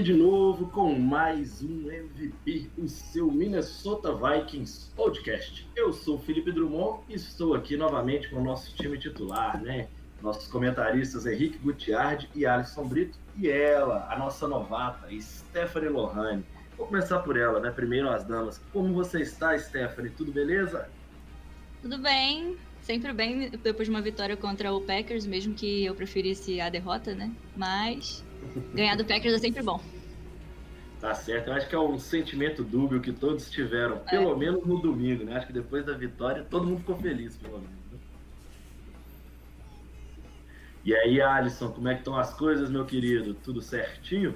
aqui de novo com mais um MVP, o seu Minnesota Vikings podcast. Eu sou Felipe Drummond e estou aqui novamente com o nosso time titular, né? Nossos comentaristas Henrique Gutiardi e Alisson Brito e ela, a nossa novata, Stephanie Lohane. Vou começar por ela, né? Primeiro as damas. Como você está, Stephanie? Tudo beleza? Tudo bem, sempre bem depois de uma vitória contra o Packers, mesmo que eu preferisse a derrota, né? Mas ganhar do Packers é sempre bom. Tá certo, eu acho que é um sentimento dúbio que todos tiveram, pelo menos no domingo, né? Acho que depois da vitória todo mundo ficou feliz, pelo menos. né? E aí, Alisson, como é que estão as coisas, meu querido? Tudo certinho?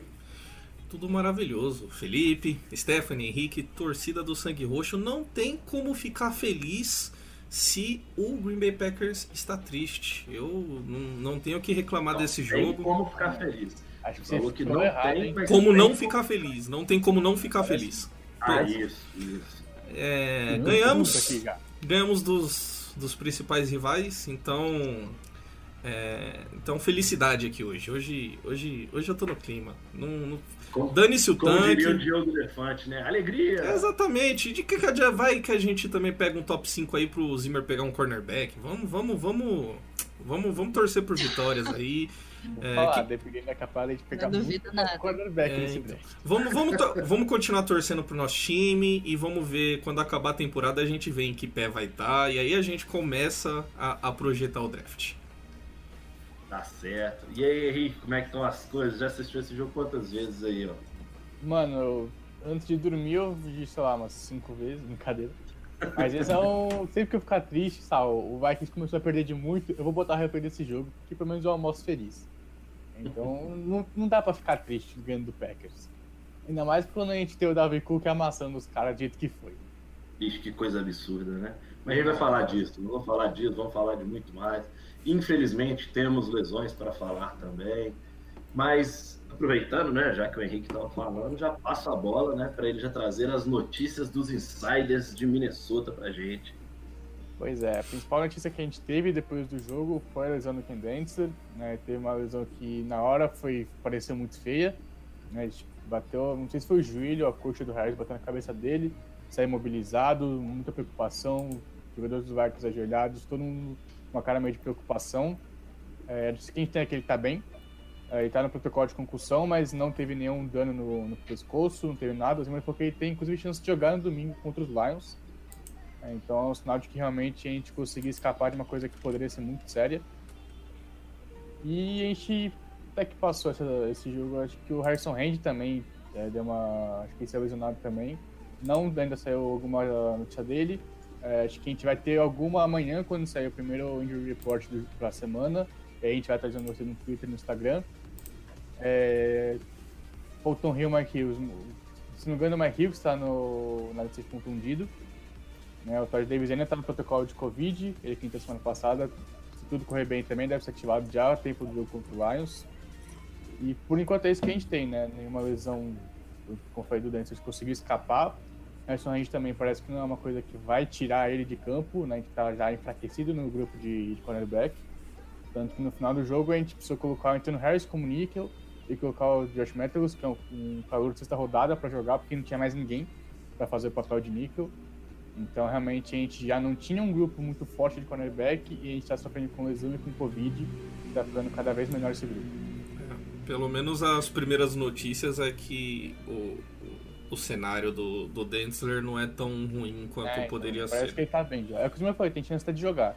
Tudo maravilhoso. Felipe, Stephanie, Henrique, torcida do Sangue Roxo, não tem como ficar feliz se o Green Bay Packers está triste. Eu não, não tenho o que reclamar desse Não tem jogo. como ficar feliz. Acho que Falou que não errado, tem, Como tem não ficar feliz. Não tem como não ficar feliz. Ah, isso, isso. É, ganhamos aqui já. ganhamos dos, dos principais rivais, então. é, então, felicidade aqui hoje. Hoje, hoje, hoje eu tô no clima. Não, não- Dane-se o como tanque. diria o Diogo Elefante, né? Alegria! Exatamente. De que que vai que a gente também pega um top 5 aí pro Zimmer pegar um cornerback? Vamos, vamos, vamos. Vamos, vamos torcer por vitórias aí. É, falar, que- dependendo da capaz de pegar Não muito nada. quarterback É, nesse então. draft. Vamos, vamos, to- vamos continuar torcendo pro nosso time e vamos ver quando acabar a temporada a gente vê em que pé vai estar e aí a gente começa a, a projetar o draft. Tá certo. E aí, Henrique, como é que estão as coisas? Já assistiu esse jogo quantas vezes aí, ó? Mano, eu- antes de dormir eu vi, sei lá, umas cinco vezes, brincadeira. Mas esse é um. Sempre que eu ficar triste, sabe? O Vikings começou a perder de muito, eu vou botar a replay desse jogo, que pelo menos eu almoço feliz. Então não, não dá pra ficar triste ganhando do Packers. Ainda mais quando a gente tem o Davi Cook amassando os caras do jeito que foi. Ixi, que coisa absurda, né? Mas a gente vai falar disso, não vamos falar disso, vamos falar de muito mais. Infelizmente, temos lesões para falar também. Mas, aproveitando, né, já que o Henrique estava falando, já passo a bola, né, para ele já trazer as notícias dos insiders de Minnesota pra gente. Pois é, a principal notícia que a gente teve depois do jogo foi a lesão do Ken Dentzer, né? Teve uma lesão que na hora foi pareceu muito feia, né? Bateu, não sei se foi o joelho ou a coxa do Harris bateu na cabeça dele, saiu imobilizado, muita preocupação, jogadores dos Vikings ajoelhados, todo mundo com uma cara meio de preocupação. É, que a gente tem é que ele tá bem, é, ele tá no protocolo de concussão, mas não teve nenhum dano no, no pescoço, não teve nada, mas porque ele tem inclusive chance de jogar no domingo contra os Lions. Então é um sinal de que realmente a gente conseguiu escapar de uma coisa que poderia ser muito séria. E a gente até que passou essa- esse jogo, acho que o Harrison Hand também é, deu uma. Acho que ele saiu também. Não ainda saiu alguma notícia dele. É, acho que a gente vai ter alguma amanhã quando sair o primeiro injury report do, pra semana. E a gente vai trazendo você no Twitter e no Instagram. É, Fulton Hill, Mike Hughes. Se não me engano, o Mike Hughes está no, na lista de ponto hundido. Né, o Todd Davis ainda está no protocolo de Covid, ele quinta semana passada. Se tudo correr bem também, deve ser ativado já a tempo do jogo contra o Lions. E por enquanto é isso que a gente tem, né? Nenhuma lesão, como falei do Dante, conseguiu escapar. Harrison Range também parece que não é uma coisa que vai tirar ele de campo, né? A gente tá já enfraquecido no grupo de, de cornerback. Tanto que no final do jogo a gente precisou colocar o Antonio Harris como níquel e colocar o Josh Metellus, que é um, um calor de sexta rodada, para jogar, porque não tinha mais ninguém para fazer o papel de níquel. Então, realmente, a gente já não tinha um grupo muito forte de cornerback e a gente está sofrendo com lesão e com Covid, está ficando cada vez melhor esse grupo. Pelo menos as primeiras notícias é que o, o, cenário do, do Densler não é tão ruim quanto É, então, poderia parece ser. que ele tá bem já. É o que o meu falei, tem chance até de jogar.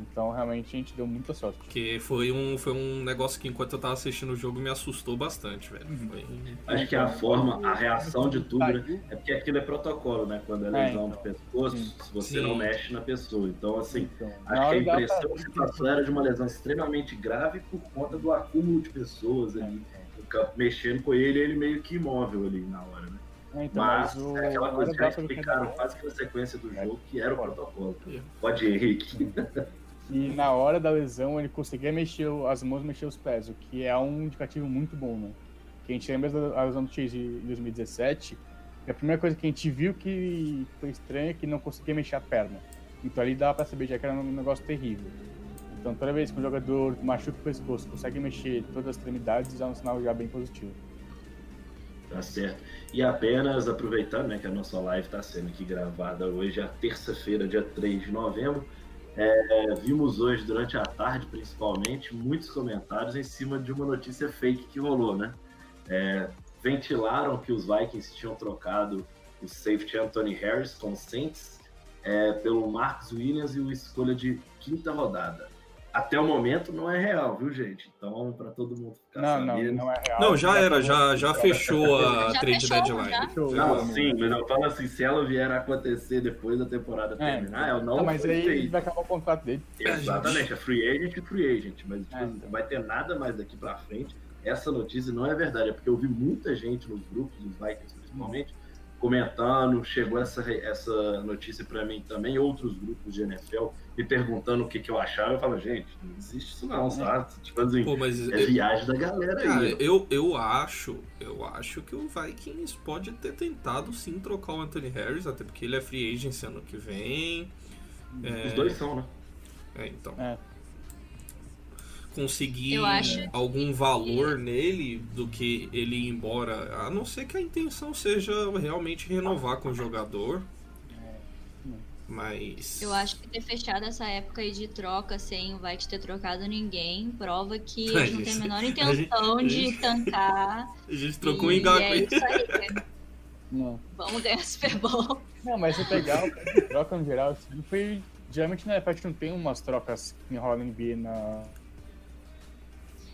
Então, realmente, a gente deu muita sorte. Porque foi um, foi um negócio que, enquanto eu tava assistindo o jogo, me assustou bastante, velho. Uhum. Foi... Acho que a forma, a reação de tudo, né? É porque aquilo é protocolo, né? Quando é É, lesão então. de pescoço, Sim. se você Sim. não mexe na pessoa. Então, assim, Então, acho que a impressão que passou era de uma lesão extremamente grave por conta do acúmulo de pessoas ali campo, mexendo com ele, ele meio que imóvel ali na hora, né? É, então, Mas mas o, é aquela coisa que já do explicaram quase que na sequência do jogo, que era o protocolo. É. Pode ir, Henrique. E na hora da lesão ele conseguia mexer as mãos, mexer os pés, o que é um indicativo muito bom, né? Que a gente lembra da lesão do Chase em 2017, e a primeira coisa que a gente viu que foi estranha é que não conseguia mexer a perna. Então ali dava pra saber já que era um negócio terrível. Então toda vez que um jogador machuca o pescoço, consegue mexer todas as extremidades, é um sinal já bem positivo. Tá certo. E apenas aproveitando, né, que a nossa live está sendo aqui gravada hoje, a terça-feira, dia 3 de novembro. É, vimos hoje, durante a tarde principalmente, muitos comentários em cima de uma notícia fake que rolou, né? É, ventilaram que os Vikings tinham trocado o safety Anthony Harris com o Saints é, pelo Marcus Williams e o escolha de quinta rodada. Até o momento não é real, viu, gente? Então, para todo mundo ficar Não, não, sabendo. não é real. Não, já era, já, já fechou a Já trade fechou, deadline. já. Não, sim, mas eu falo assim, se ela vier a acontecer depois da temporada É. terminar, ela não Tá, mas aí feita. vai acabar o contrato dele. Exatamente, é free agent e free agent, mas tipo, É, então. não vai ter nada mais daqui pra frente. Essa notícia não é verdade, é porque eu vi muita gente nos grupos, dos Vikings principalmente, comentando, chegou essa, essa notícia pra mim também, outros grupos de NFL me perguntando o que, que eu achava, eu falo, gente, não existe isso não, sabe? Tipo assim, Pô, mas é viagem da galera Cara, aí. eu, eu acho, eu acho que o Vikings pode ter tentado sim trocar o Anthony Harris, até porque ele é free agent ano que vem. Os dois são, né? É, então. É. Conseguir acho algum valor nele do que ele ir embora, a não ser que a intenção seja realmente renovar com o jogador. Mas. Eu acho que ter fechado essa época aí de troca sem o Vikes ter trocado ninguém prova que A não têm a menor a gente- intenção a de gente- tancar. A gente trocou um e engago é aí. isso aí. né? Não. Vamos ganhar Super Bowl. Não, mas se pegar o que troca no geral, assim, foi. Geralmente na gente não tem umas trocas que rolam em NBA na.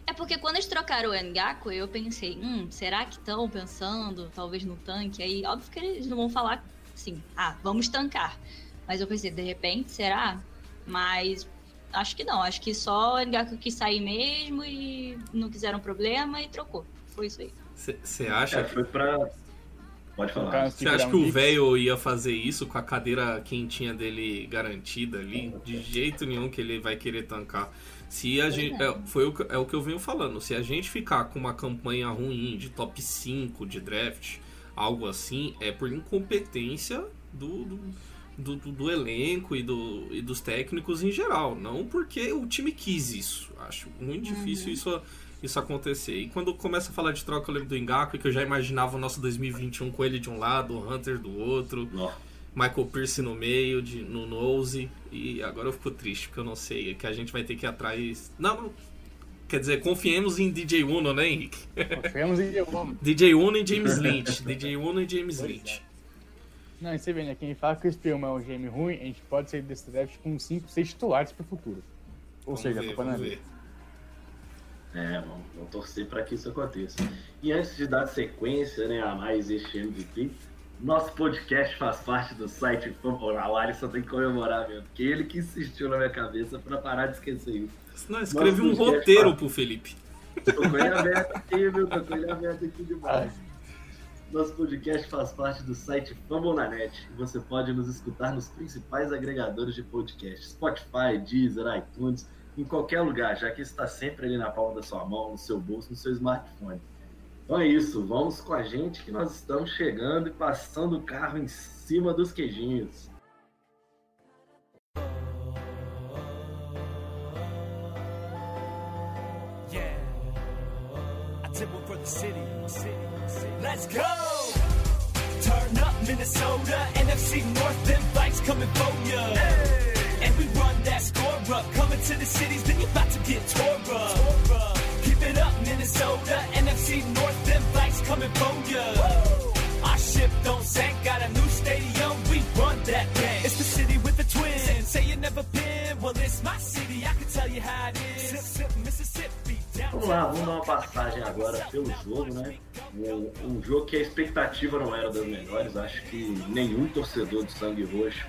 É porque quando eles trocaram o Ngaku, eu pensei, hum, será que estão pensando talvez no tanque? Aí, óbvio que eles não vão falar assim, ah, vamos tancar. Mas eu pensei, de repente, será? Mas acho que não. Acho que só o Ngaku quis sair mesmo e não quiseram problema e trocou. Foi isso aí. Você acha É, que. foi pra. Pode falar. Você acha que o velho ia fazer isso com a cadeira quentinha dele garantida ali? De jeito nenhum que ele vai querer tancar. Se a Pois gente. é. É, foi o, que- é o que eu venho falando. Se a gente ficar com uma campanha ruim de top 5 de draft, algo assim, é por incompetência do, do, do- do- do elenco e, do, e dos técnicos em geral. Não porque o time quis isso. Acho muito difícil isso, isso acontecer. E quando começa a falar de troca, eu lembro do Engaku, que eu já imaginava o nosso 2021 com ele de um lado, o Hunter do outro. Nó. Michael Pierce no meio, de, no nose. E agora eu fico triste, porque eu não sei. É que a gente vai ter que ir atrás. Não, não. Quer dizer, confiemos em DJ Uno, né, Henrique? Tivemos em vamos. DJ Uno e James Lynch. DJ Uno e James Pois é. Lynch. Não, e você vê, né? Quem fala que o Spielman é um GM ruim, a gente pode sair desse draft com 5, 6 titulares pro futuro. Ou Vamos seja, ver, a culpa não é ver. É, vamos, vamos torcer para que isso aconteça. E antes de dar sequência né, a mais este MVP, nosso podcast faz parte do site Fumble. O Alisson tem que comemorar mesmo, porque ele que insistiu na minha cabeça para parar de esquecer isso. Não, escreve um roteiro faz- pro Felipe. Tô com ele aberto aqui, viu? Tô com ele aberto aqui demais. Nosso podcast faz parte do site Fambonanet e você pode nos escutar nos principais agregadores de podcast: Spotify, Deezer, iTunes, em qualquer lugar, já que está sempre ali na palma da sua mão, no seu bolso, no seu smartphone. Então é isso, vamos com a gente que nós estamos chegando e passando o carro em cima dos queijinhos. Yeah. I did one for the city. city, city. Let's go! Turn up Minnesota, NFC North, them bikes coming for ya. And we run that score up. Coming to the cities, then you about to get tore up. It up, Minnesota, NFC North, them bikes coming for ya. Our ship don't sink, got a new stadium, we run that game. It's the city with the twins. Say you never been, Well, it's my city, I can tell you how it is. Sip, sip, Mississippi. Vamos lá, vamos dar uma passagem agora pelo jogo, né? Um, um jogo que a expectativa não era das melhores. Acho que nenhum torcedor de sangue roxo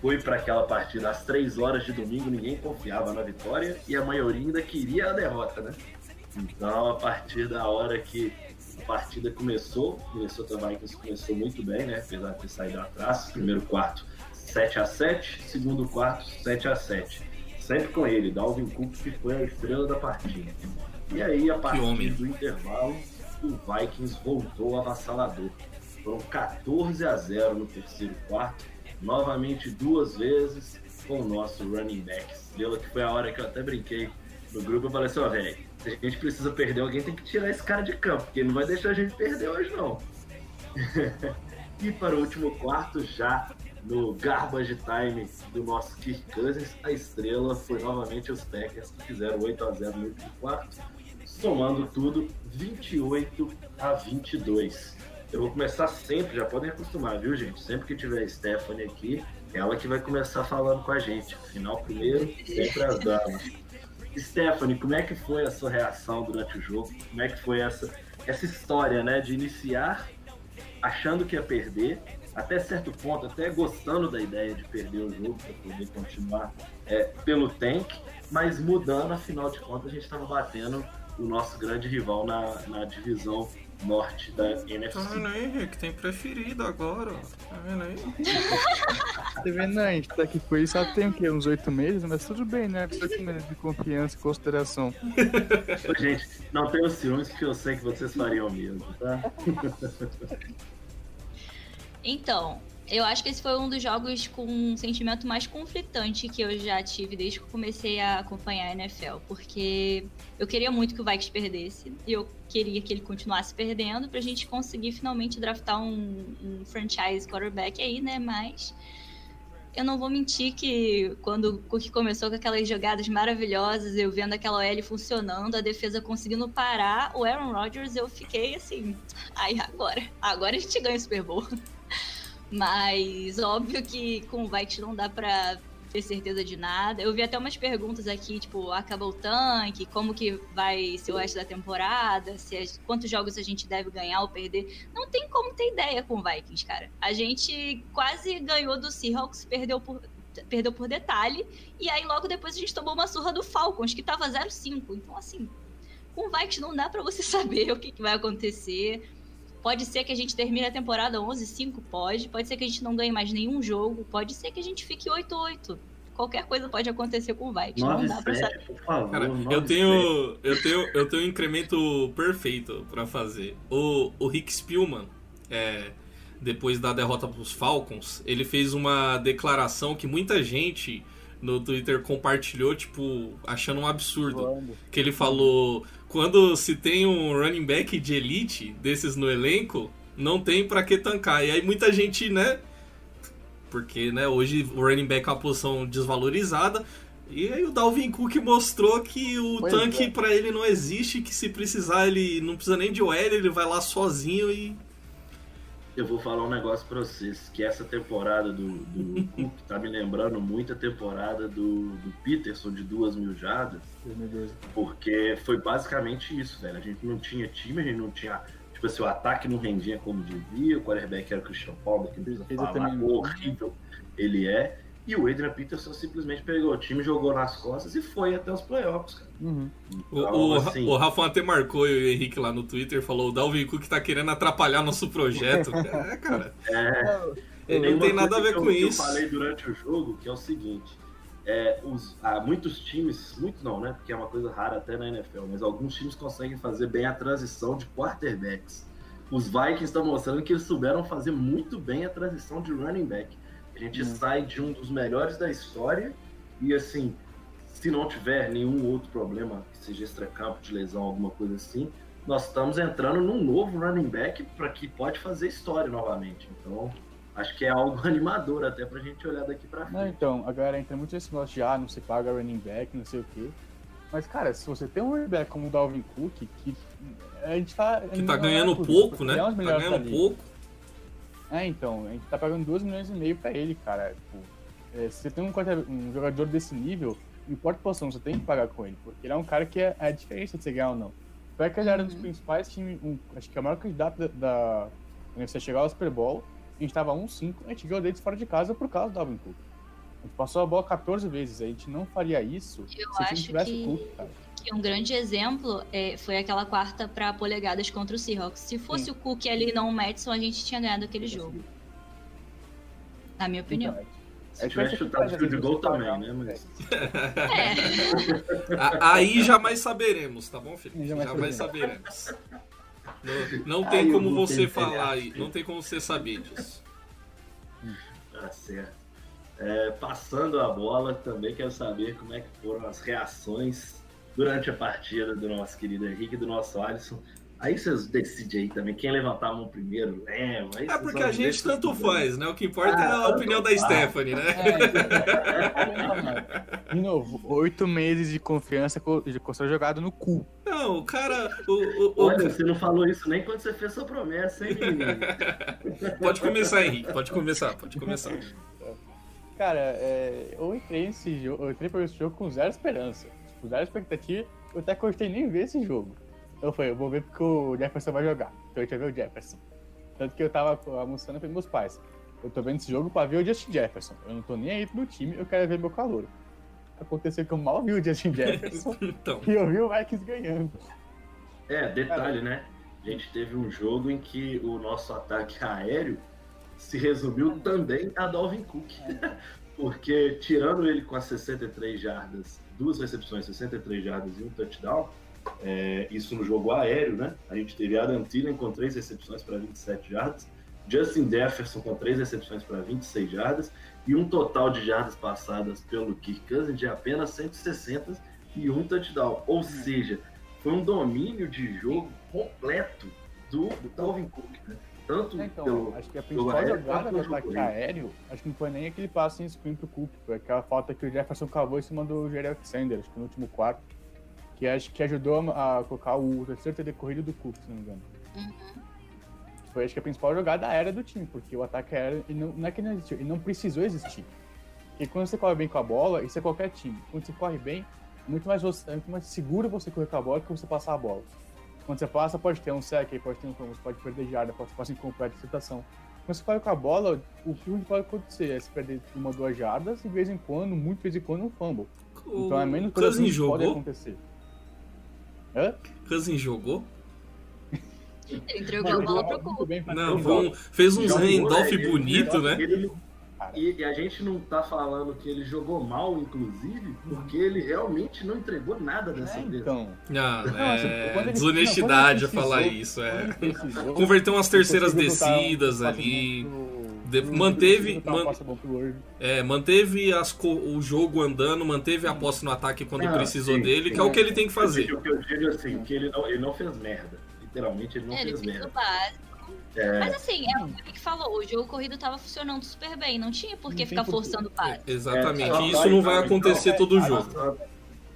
foi para aquela partida às três horas de domingo. Ninguém confiava na vitória e a maioria ainda queria a derrota, né? Então, a partir da hora que a partida começou, o Minnesota Vikings começou muito bem, né? Apesar de ter saído atrás, primeiro quarto 7 a 7 segundo quarto 7 a 7 Sempre com ele, Dalvin Cook, que foi a estrela da partida. E aí, a partir homem. do intervalo, o Vikings voltou avassalador. Foram 14 a 0 no terceiro quarto, novamente duas vezes com o nosso running back estrela, que foi a hora que eu até brinquei no grupo. Eu falei assim: ó, velho, se a gente precisa perder, alguém tem que tirar esse cara de campo, porque ele não vai deixar a gente perder hoje, não. e para o último quarto, já no garbage time do nosso Kirk Cousins, a estrela foi novamente os Packers, que fizeram 8 a 0 no último quarto, somando tudo 28 a 22. Eu vou começar sempre, já podem acostumar, viu, gente? Sempre que tiver a Stephanie aqui, ela que vai começar falando com a gente. Final primeiro, sempre as damas. Stephanie, como é que foi a sua reação durante o jogo? Como é que foi essa, essa história, né, de iniciar achando que ia perder, até certo ponto, até gostando da ideia de perder o jogo para poder continuar é, pelo tank, mas mudando, afinal de contas, a gente estava batendo o nosso grande rival na, na divisão norte da Tá NFC. vendo aí, Henrique? Tem preferido agora. Tá vendo aí? Tá vendo, né? A gente tá aqui com ele só tem o quê? Uns oito meses, mas tudo bem, né? Precisa de de confiança e consideração. Gente, não tenho ciúmes, porque eu sei que vocês fariam mesmo, tá? Então, eu acho que esse foi um dos jogos com um sentimento mais conflitante que eu já tive desde que eu comecei a acompanhar a NFL, porque eu queria muito que o Vikings perdesse e eu queria que ele continuasse perdendo pra gente conseguir finalmente draftar um, um franchise quarterback aí, né? Mas eu não vou mentir que quando o Cook começou com aquelas jogadas maravilhosas, eu vendo aquela OL funcionando, a defesa conseguindo parar o Aaron Rodgers, eu fiquei assim, aí agora, agora a gente ganha o Super Bowl. Mas óbvio que com o Vikings não dá pra ter certeza de nada. Eu vi até umas perguntas aqui, tipo, acabou o tanque, como que vai ser o resto da temporada, se quantos jogos a gente deve ganhar ou perder. Não tem como ter ideia com o Vikings, cara. A gente quase ganhou do Seahawks, perdeu por perdeu por detalhe, e aí logo depois a gente tomou uma surra do Falcons, que tava 0-5. Então, assim, com o Vikings não dá pra você saber o que, que vai acontecer. Pode ser que a gente termine a temporada 11-5, pode. Pode ser que a gente não ganhe mais nenhum jogo. Pode ser que a gente fique 8-8. Qualquer coisa pode acontecer com o Vikings. Não dá pra saber. 9-7, por favor. Cara, 9-7. eu tenho, eu tenho, eu tenho um incremento perfeito pra fazer. O, o Rick Spielman, é, depois da derrota pros Falcons, ele fez uma declaração que muita gente no Twitter compartilhou, tipo, achando um absurdo. Que ele falou: quando se tem um running back de elite desses no elenco, não tem pra que tancar. E aí muita gente, né? Porque, né, hoje o running back é uma posição desvalorizada. E aí o Dalvin Cook mostrou que o Pois tanque é. pra ele não existe, que se precisar ele não precisa nem de OL, ele vai lá sozinho e Eu vou falar um negócio pra vocês, que essa temporada do, do Cook tá me lembrando muito a temporada do, do Peterson de duas mil jardas, 2012. porque foi basicamente isso, velho. A gente não tinha time, a gente não tinha. Tipo assim, o ataque não rendia como devia, o quarterback era o Christian Palmer, que não precisa falar, horrível ele é. E o Adrian Peterson simplesmente pegou o time, jogou nas costas e foi até os playoffs, cara. Uhum. O, Então, o, assim, o Rafa até marcou eu e o Henrique lá no Twitter, falou: o Dalvin Cook tá querendo atrapalhar nosso projeto. é, cara. É, Não uma tem nada a ver que com eu, isso. Eu falei durante o jogo que é o seguinte: é, os, há muitos times, muitos não, né? Porque é uma coisa rara até na NFL, mas alguns times conseguem fazer bem a transição de quarterbacks. Os Vikings estão mostrando que eles souberam fazer muito bem a transição de running back. A gente Hum. sai de um dos melhores da história e assim, se não tiver nenhum outro problema, que seja extracampo de lesão, alguma coisa assim, nós estamos entrando num novo running back para que pode fazer história novamente. Então, acho que é algo animador até pra gente olhar daqui pra Não, frente. então, a galera entra muito nesse negócio de, ah, não se paga running back, não sei o quê. Mas, cara, se você tem um running back como o Dalvin Cook, que a gente tá... Que tá ganhando pouco, né? Tá ganhando pouco. É, então, a gente tá pagando 2 milhões e meio pra ele, cara. Tipo, é, se você tem um, um jogador desse nível, não importa a posição, você tem que pagar com ele, porque ele é um cara que é, é a diferença de você ganhar ou não. Foi que ele era um dos principais times, um, acho que é o maior candidato da, da você chegar ao Super Bowl, a gente tava 1-5, a gente ganhou deles fora de casa por causa do Alvin Cook. A gente passou a bola 14 vezes, a gente não faria isso Eu se time acho tivesse que- Cook, cara. Que um grande exemplo é, foi aquela quarta para polegadas contra o Seahawks. Se fosse Sim. o Cook ali e não o Madison, a gente tinha ganhado aquele jogo. Na minha opinião. Então, Se é tivesse chutado de field goal você pagar também, né? um- Mas... É. A- Aí jamais saberemos, tá bom, Felipe? Jamais Jamais, saberemos. Não, não tem como você falar aí, não tem como você saber disso. Tá certo. É, passando a bola, também quero saber como é que foram as reações durante a partida do nosso querido Henrique e do nosso Alisson. Aí vocês decidem aí também, quem levantar a mão primeiro, leva. Aí É porque a gente tanto tudo. faz, né? O que importa Ah, é a opinião da faz. Stephanie, né? É, De novo, oito meses de confiança co- de construir jogado no cu. Não, o cara. O, o- o- Olha, você não falou isso nem quando você fez sua promessa, hein, menino? Pode começar, Henrique. Pode começar, pode começar. Cara, é, eu entrei nesse jogo, eu entrei pra esse jogo com zero esperança. Zero expectativa. Eu até gostei nem ver esse jogo. Eu falei, eu vou ver porque o Jefferson vai jogar. Então a gente vai ver o Jefferson. Tanto que eu tava almoçando com meus pais. Eu tô vendo esse jogo pra ver o Justin Jefferson. Eu não tô nem aí pro time, eu quero ver meu calor. Aconteceu que eu mal vi o Justin Jefferson Então. e eu vi o Vikings ganhando. É, detalhe, né? A gente teve um jogo em que o nosso ataque aéreo se resumiu também a Dalvin Cook. Porque, tirando ele com as 63 jardas, duas recepções, 63 jardas e um touchdown, é, isso no jogo aéreo, né? A gente teve Adam Thielen com três recepções para 27 jardas, Justin Jefferson com três recepções para 26 jardas e um total de jardas passadas pelo Kirk Cousins de apenas 160 e um touchdown. Ou seja, foi um domínio de jogo completo do Dalvin Cook, né? Tanto Então, pelo acho que a principal aéreo jogada do ataque jogo aéreo, acho que não foi nem aquele passe em screen pro Cook, foi aquela falta que o Jefferson cavou em cima do Jerry Alexander, acho que no último quarto, que acho que ajudou a colocar o terceiro TD corrido do Cook, se não me engano. Foi acho que a principal jogada aérea do time, porque o ataque aéreo ele não, não é que não existiu, ele não precisou existir. E quando você corre bem com a bola, isso é qualquer time. Quando você corre bem, é muito mais, você, é muito mais seguro você correr com a bola que você passar a bola. Quando você passa, pode ter um sec, aí pode ter um fumble, você pode perder jarda, pode passar incompleta situação. Quando você corre com a bola, o que pode acontecer é você perder uma, duas jardas e de vez em quando, muito de vez em quando, um fumble. Então é menos Cousins que jogou? acontecer. Hã? Cousins jogou? Ele entregou a bola pro pra Não, um- fez uns handoff bonito, né? ele-. E, e a gente não tá falando que ele jogou mal, inclusive, porque ele realmente não entregou nada dessa É, vez. então. Ah, Não, assim, é ele- desonestidade não, ele falar precisou- isso, é. ele precisou, Converteu umas terceiras ele descidas ali. De- manteve- man-. É, manteve as o jogo andando, manteve a posse no ataque quando Ah, precisou sim, dele, sim. que é o que ele tem que fazer. O que eu digo assim, que ele não, ele não fez merda. Literalmente, ele não É, ele fez fez merda. o básico. É. Mas assim, é o que o Nick falou, o jogo corrido tava funcionando super bem, não tinha por que ficar por forçando o passe. Exatamente. É, só Isso não vai acontecer então, todo é, jogo. Só,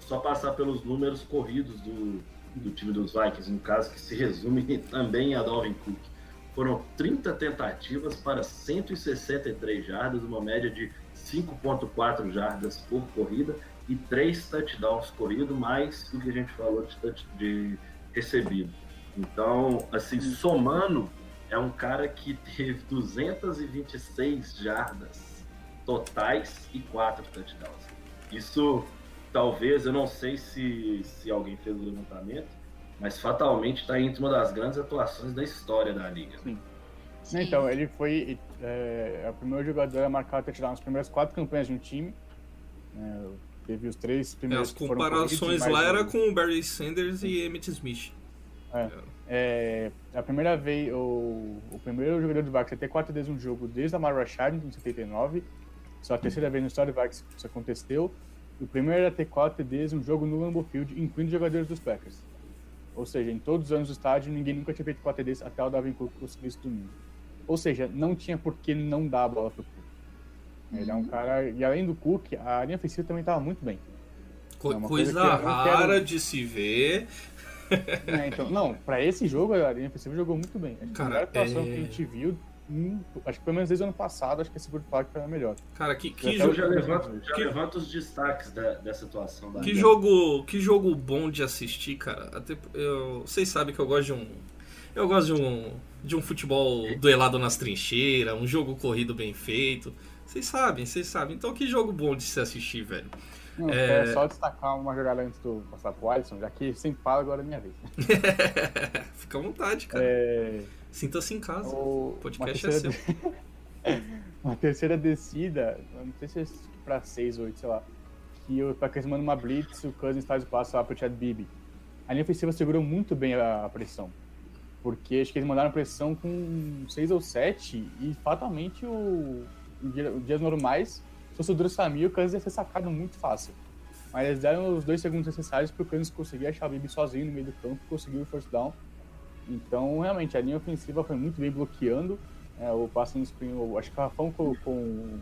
só passar pelos números corridos do, do time dos Vikings, no caso, que se resume também a Dalvin Cook. Foram 30 tentativas para 163 jardas, uma média de 5.4 jardas por corrida e 3 touchdowns corridos, mais do que a gente falou de, de recebido. Então, assim, somando, é um cara que teve 226 jardas totais e 4 touchdowns. Isso, talvez, eu não sei se, se alguém fez o levantamento, mas fatalmente está entre uma das grandes atuações da história da liga. Sim. Sim. Então, ele foi é, o primeiro jogador a marcar o touchdown nas primeiras quatro campanhas de um time. É, teve os três É, primeiros as que foram corridos, comparações lá um- era com o Barry Sanders e Emmett Smith. É, a primeira vez, o, o primeiro jogador do Vax a ter quatro vezes um jogo desde a Mara Rashad em 79. Só a terceira vez na história do Vax que isso aconteceu. E o primeiro a ter quatro vezes um jogo no Lambeau Field, incluindo jogadores dos Packers. Ou seja, em todos os anos do estádio, ninguém nunca tinha feito quatro vezes até o Davin Cook conseguir isso domingo. Ou seja, não tinha por que não dar a bola pro Cook. Ele é um cara. E além do Cook, a linha ofensiva também estava muito bem. Co- É coisa não quero- rara de se ver. É, então, não, pra esse jogo a linha ofensiva jogou muito bem. Acho Cara, a melhor atuação é- que a gente viu hum, acho que pelo menos desde o ano passado, acho que esse Bird Park foi a melhor. Cara, que, que, jogo, já levanto, já Que- levanto os destaques da, dessa atuação da que jogo, que jogo bom de assistir, cara. Até eu, vocês sabem que eu gosto de um, eu gosto de um, de um futebol duelado nas trincheiras, um jogo corrido bem feito. Vocês sabem, vocês sabem. Então que jogo bom de se assistir, velho. Não, É. só destacar uma jogada antes do passar pro Alisson, já que sempre fala, agora é minha vez. Fica à vontade, cara. É, Sinta-se em casa. o, podcast uma é terceira, seu. uma terceira descida, não sei se é pra 6 ou 8, sei lá, que o Packers manda uma blitz, o Cousins faz o passo lá pro Chad Bibi. A linha ofensiva segurou muito bem a, pressão, porque acho que eles mandaram pressão com 6 ou 7 e fatalmente o, em dias normais, se fosse o Drew Samir, o Cousins ia ser sacado muito fácil. Mas eles deram os dois segundos necessários para o Cousins conseguir achar o Bibi sozinho no meio do campo, conseguir o first down. Então, realmente, a linha ofensiva foi muito bem bloqueando. É, o passe no screen, eu acho que o Rafão colocou um,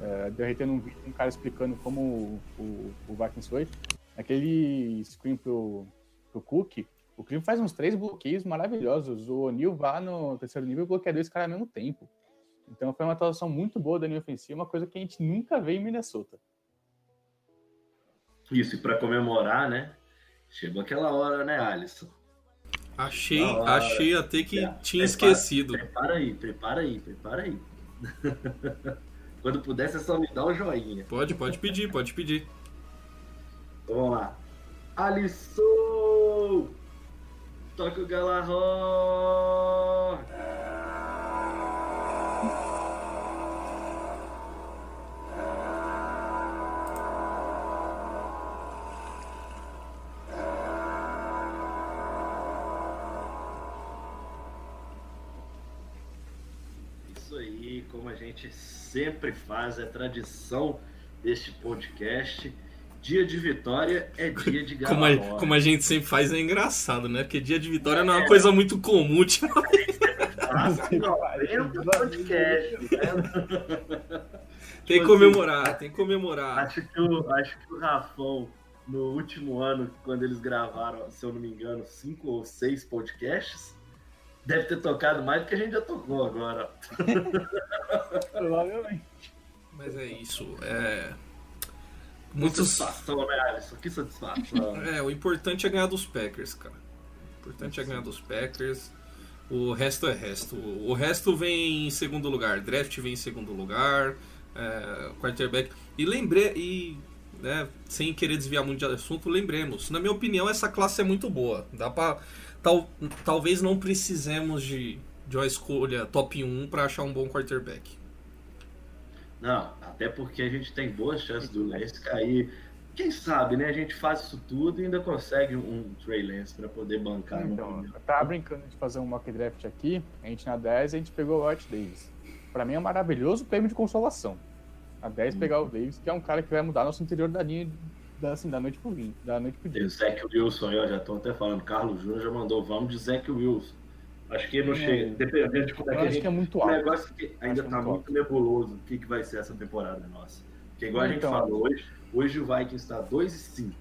é, derretendo um vídeo, um cara explicando como o, o, o Vikings foi. Aquele screen pro, pro Cook, o Cleveland faz uns três bloqueios maravilhosos. O O'Neal vai no terceiro nível e bloqueia dois caras ao mesmo tempo. Então foi uma atuação muito boa da linha ofensiva, uma coisa que a gente nunca vê em Minnesota. Isso, e pra comemorar, né? Chegou aquela hora, né, Alisson? Achei, hora. achei até que É, tinha prepara- esquecido. Prepara aí, prepara aí, prepara aí. Quando puder, você só me dá o joinha. Pode, pode pedir, pode pedir. Então vamos lá. Alisson! Toca o Galahor! Como a gente sempre faz, é tradição deste podcast. Dia de vitória é dia de Como Galahor. a, como a gente sempre faz é engraçado, né? Porque dia de vitória não é uma coisa muito comum. Tipo, Nossa, não, no podcast, né? tem que comemorar, tem que comemorar. Acho que, o, acho que o Rafão, no último ano, quando eles gravaram, se eu não me engano, cinco ou seis podcasts, deve ter tocado mais do que a gente já tocou agora. Provavelmente. Mas é isso. É. Que Muitos. satisfação, né, Alisson? Que satisfação. É, o importante é ganhar dos Packers, cara. O importante é ganhar dos Packers. O resto é resto. O resto vem em segundo lugar. Draft vem em segundo lugar. É, quarterback. E lembrei. E, né, sem querer desviar muito de assunto, lembremos. Na minha opinião, essa classe é muito boa. Dá pra. Tal, talvez não precisemos de, de uma escolha top 1 pra achar um bom quarterback. Não, até porque a gente tem boas chances do Lance cair. Quem sabe, né? A gente faz isso tudo e ainda consegue um Trey Lance pra poder bancar no Então, eu tava brincando de fazer um mock draft aqui, a gente na 10 a gente pegou o Art Davis. Pra mim é um maravilhoso prêmio de consolação. A 10 pegar o Davis, que é um cara que vai mudar nosso interior da linha da, assim, da noite pro vinho, da noite pro Tem dia. o Zach Wilson aí, ó, já estão até falando. Carlos Júnior já mandou, vamos de Zach Wilson. Acho que não É. chega, dependendo de como é que a gente. que é muito O alto. negócio é que ainda Acho tá muito muito nebuloso o que, que vai ser essa temporada nossa. Porque igual a gente Então. falou hoje, hoje o Vikings está 2 e 5.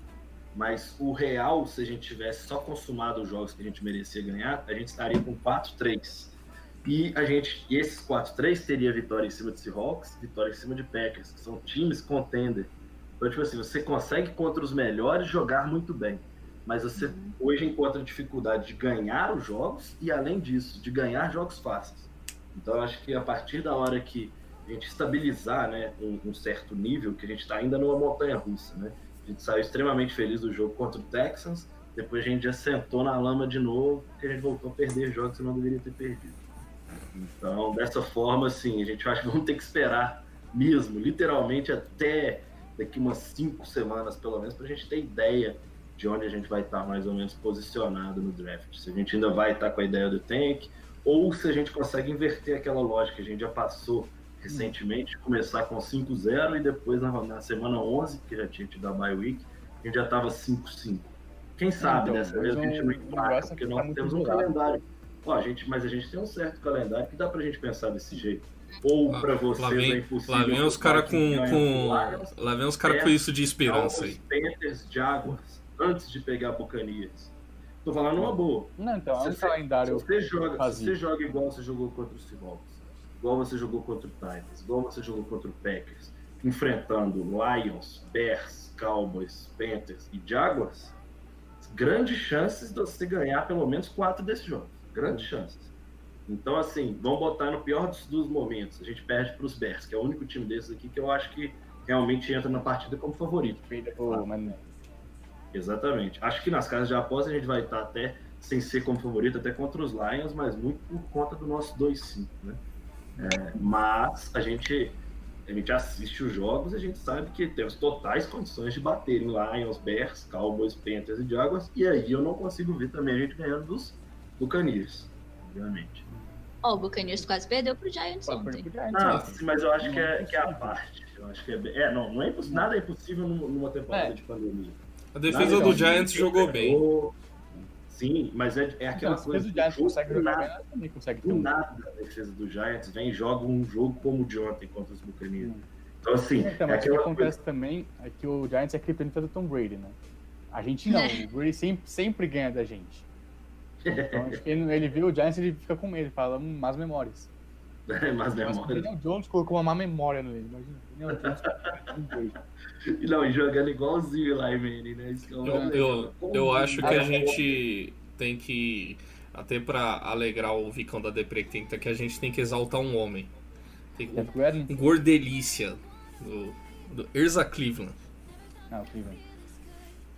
Mas o real, se a gente tivesse só consumado os jogos que a gente merecia ganhar, a gente estaria com 4-3. E a gente, e esses 4-3 teria vitória em cima de Seahawks, vitória em cima de Packers, que são times contender. Então, tipo assim, você consegue contra os melhores jogar muito bem. Mas você hoje encontra dificuldade de ganhar os jogos e, além disso, de ganhar jogos fáceis. Então, eu acho que a partir da hora que a gente estabilizar né, um, um certo nível, que a gente está ainda numa montanha russa, né? A gente saiu extremamente feliz do jogo contra o Texans, depois a gente já sentou na lama de novo, porque a gente voltou a perder jogos que não deveria ter perdido. Então, dessa forma, assim, a gente acha que vamos ter que esperar mesmo, literalmente até daqui umas cinco semanas, pelo menos, para a gente ter ideia de onde a gente vai estar mais ou menos posicionado no draft. Se a gente ainda vai estar com a ideia do tank, ou se a gente consegue inverter aquela lógica que a gente já passou recentemente, começar com 5-0 e depois na, na semana 11, que já tinha tido a bye week, a gente já estava 5-5. Quem sabe Então, dessa vez a gente o não é porque que tá nós temos um calendário. Ó, a gente, mas a gente tem um certo calendário que dá pra gente pensar desse jeito. Ou Lá- pra vocês lá vem, é impossível. lá vem os caras com, com. Lá vem os caras com isso de esperança aí. Os Panthers, Jaguars, antes de pegar Buccaneers. Tô falando uma boa. Não, então, é um Se você- calendário Se você, joga, se você joga igual você jogou contra o Seahawks, igual você jogou contra o Titans, igual você jogou contra o Packers, enfrentando Lions, Bears, Cowboys, Panthers e Jaguars, grandes chances de você ganhar pelo menos quatro desses jogos. Grandes chances. Então, assim, vamos botar no pior dos, dos momentos. A gente perde para os Bears, que é o único time desses aqui que eu acho que realmente entra na partida como favorito. Mané. Exatamente. Acho que nas casas de aposta a gente vai estar até sem ser como favorito, até contra os Lions, mas muito por conta do nosso 2-5, né? É, mas a gente, a gente assiste os jogos e a gente sabe que temos totais condições de bater em Lions, Bears, Cowboys, Panthers e Jaguars, e aí eu não consigo ver também a gente ganhando dos Buccaneers, obviamente. Ó, o Buccaneers quase perdeu pro Giants Pô, ontem. por- por- Ah, sim, mas eu acho que é, que é a parte. Eu acho que é, é não, não é impossível, nada é impossível numa temporada É. de pandemia. A defesa Nada do é Giants impossível. jogou bem. Sim, mas é, é aquela se coisa. o Giants do consegue jogar nada, bem, ela também consegue ter do um. nada a defesa do Giants vem e joga um jogo como o de ontem contra os Buccaneers. Hum. Então, assim, Então, é mas o que acontece também é que o Giants é criptonita do Tom Brady, né? A gente não, o Brady sempre, sempre ganha da gente. Então, acho que ele, ele vê o Giants e ele fica com medo, ele fala, hum, más memórias. coisa. Mas Mas o. Daniel Jones colocou uma má memória nele, imagina. Jones um Brady. E Não, e jogando igualzinho lá em Manning, né? Isso que é um Eu, eu, eu acho que Ah, a é. gente tem que, até pra alegrar o Vicão da Deprectenta, que a gente tem que exaltar um homem. Tem um gordelícia do, do Erza Cleveland. Não, Cleveland.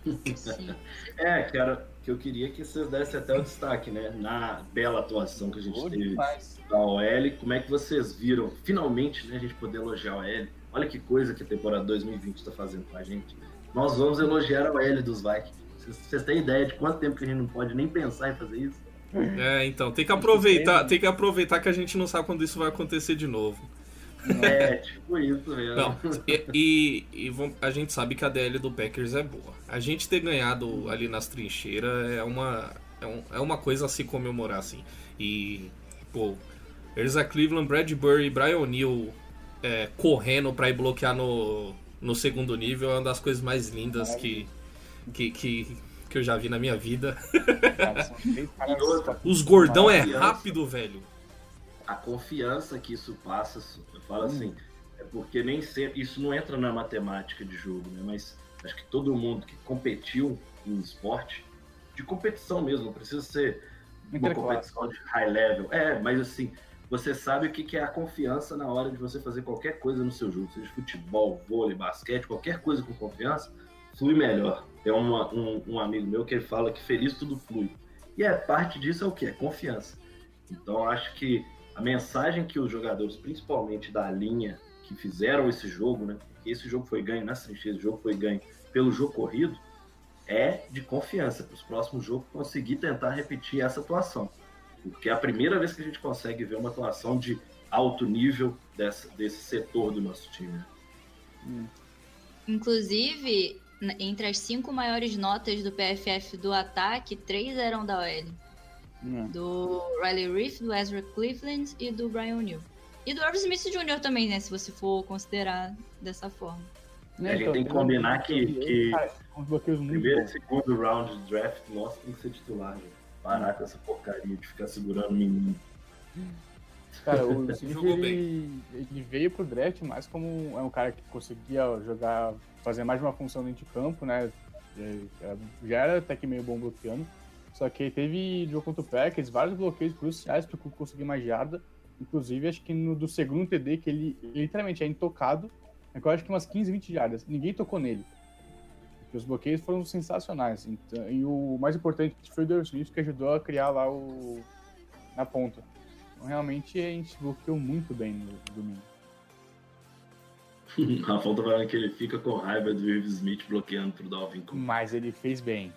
É, cara, que eu queria que vocês dessem até o destaque, né? Na bela atuação que a gente Boa teve demais. da OL, como é que vocês viram, finalmente, né, a gente poder elogiar a OL. Olha que coisa que a temporada 2020 está fazendo com a gente. Nós vamos elogiar a OL dos Vikings. Vocês, vocês têm ideia de quanto tempo que a gente não pode nem pensar em fazer isso? É, então, tem que aproveitar, tem que aproveitar que a gente não sabe quando isso vai acontecer de novo. É, tipo isso mesmo. Não, e, e- e a gente sabe que a DL do Packers é boa. A gente ter ganhado ali nas trincheiras é uma, é, um- é uma coisa a se comemorar, assim. E, pô, Erza Cleveland, Bradbury e Brian O'Neill é, correndo pra ir bloquear no, no segundo nível é uma das coisas mais lindas que, que, que, que eu já vi na minha vida. Os gordão é rápido, velho. A confiança que isso passa, eu falo Hum. assim, é porque nem sempre, isso não entra na matemática de jogo, né? Mas acho que todo mundo que competiu em esporte, de competição mesmo, não precisa ser uma competição de high level. É, mas assim, você sabe o que é a confiança na hora de você fazer qualquer coisa no seu jogo, seja futebol, vôlei, basquete, qualquer coisa com confiança, flui melhor. Tem uma- um, um amigo meu que ele fala que feliz tudo flui. E é parte disso é o que? É confiança. Então acho que a mensagem que os jogadores, principalmente da linha, que fizeram esse jogo, né? Que esse jogo foi ganho nas trincheiras, o jogo foi ganho pelo jogo corrido, é de confiança para os próximos jogos conseguir tentar repetir essa atuação. Porque é a primeira vez que a gente consegue ver uma atuação de alto nível dessa, desse setor do nosso time. né? Inclusive, entre as cinco maiores notas do PFF do ataque, três eram da OL. Hum. Do Riley Reef, do Ezra Cleveland e do Brian O'Neill. E do Irv Smith Jr. também, né? Se você for considerar dessa forma. Né, A gente tem que um- combinar que- que- Cara, muito Primeiro e segundo round de draft, nossa, tem que ser titular, gente. Parar com essa porcaria de ficar segurando o menino. Cara, o Smith, ele, ele veio pro draft mais como é um cara que conseguia jogar, fazer mais de uma função dentro de campo, né? Ele, é, Já era até que meio bom bloqueando. Só que teve jogo contra o Packers, vários bloqueios cruciais para conseguir mais jarda. Inclusive, acho que no do segundo TD, que ele literalmente é intocado, é que eu acho que umas 15, 20 jardas. Ninguém tocou nele. Porque os bloqueios foram sensacionais. Então, e o mais importante foi o Dale Smith, que ajudou a criar lá o. na ponta. Então, realmente, a gente bloqueou muito bem no domingo. Rafael tá falando que ele fica com raiva do Irv Smith bloqueando pro Dalvin Cook. Mas ele fez bem.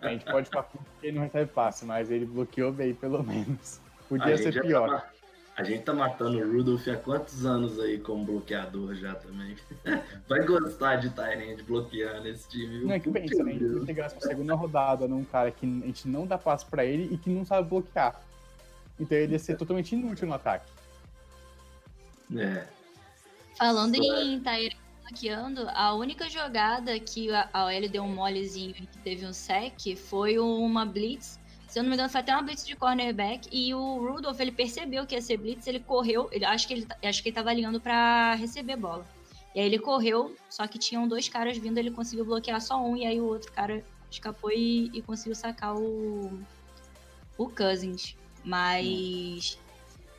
A gente pode ficar puto porque ele não recebe passe, mas ele bloqueou bem, pelo menos. Podia A ser já pior. tá a gente tá matando o Rudolph há quantos anos aí como bloqueador já também. Vai gostar de Tyrande bloqueando esse time. Não é que pensa, né? A gente chegasse na segunda rodada num cara que a gente não dá passe pra ele e que não sabe bloquear. Então ele ia ser totalmente inútil no ataque. É. Falando Isso em Tyre a única jogada que a a OL deu um molezinho e que teve um sec foi uma blitz. Se eu não me engano, foi até uma blitz de cornerback. E o Rudolph, ele percebeu que ia ser blitz, ele correu. Ele, acho, que ele, acho que ele tava alinhando pra receber bola. E aí ele correu, só que tinham dois caras vindo, ele conseguiu bloquear só um, e aí o outro cara escapou e, e conseguiu sacar o, o Cousins. Mas,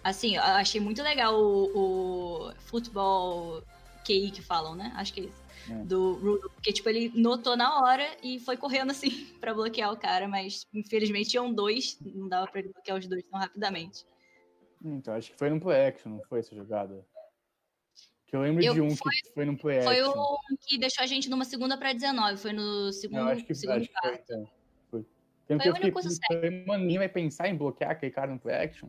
assim, eu achei muito legal o, o futebol QI que falam, né? Acho que é isso. É. Do Rudolph, porque, tipo, ele notou na hora e foi correndo, assim, pra bloquear o cara, mas infelizmente tinham dois, não dava pra ele bloquear os dois tão rapidamente. Então, acho que foi no play action, não foi essa jogada? Que eu lembro Eu- de um foi- que foi no play Foi action. o que deixou a gente numa segunda pra 19, foi no segundo, Não, acho que, segundo acho que foi, quarto. então. Foi. Foi que eu a única fiquei, coisa falei, mano, ninguém vai pensar em bloquear aquele cara no play action.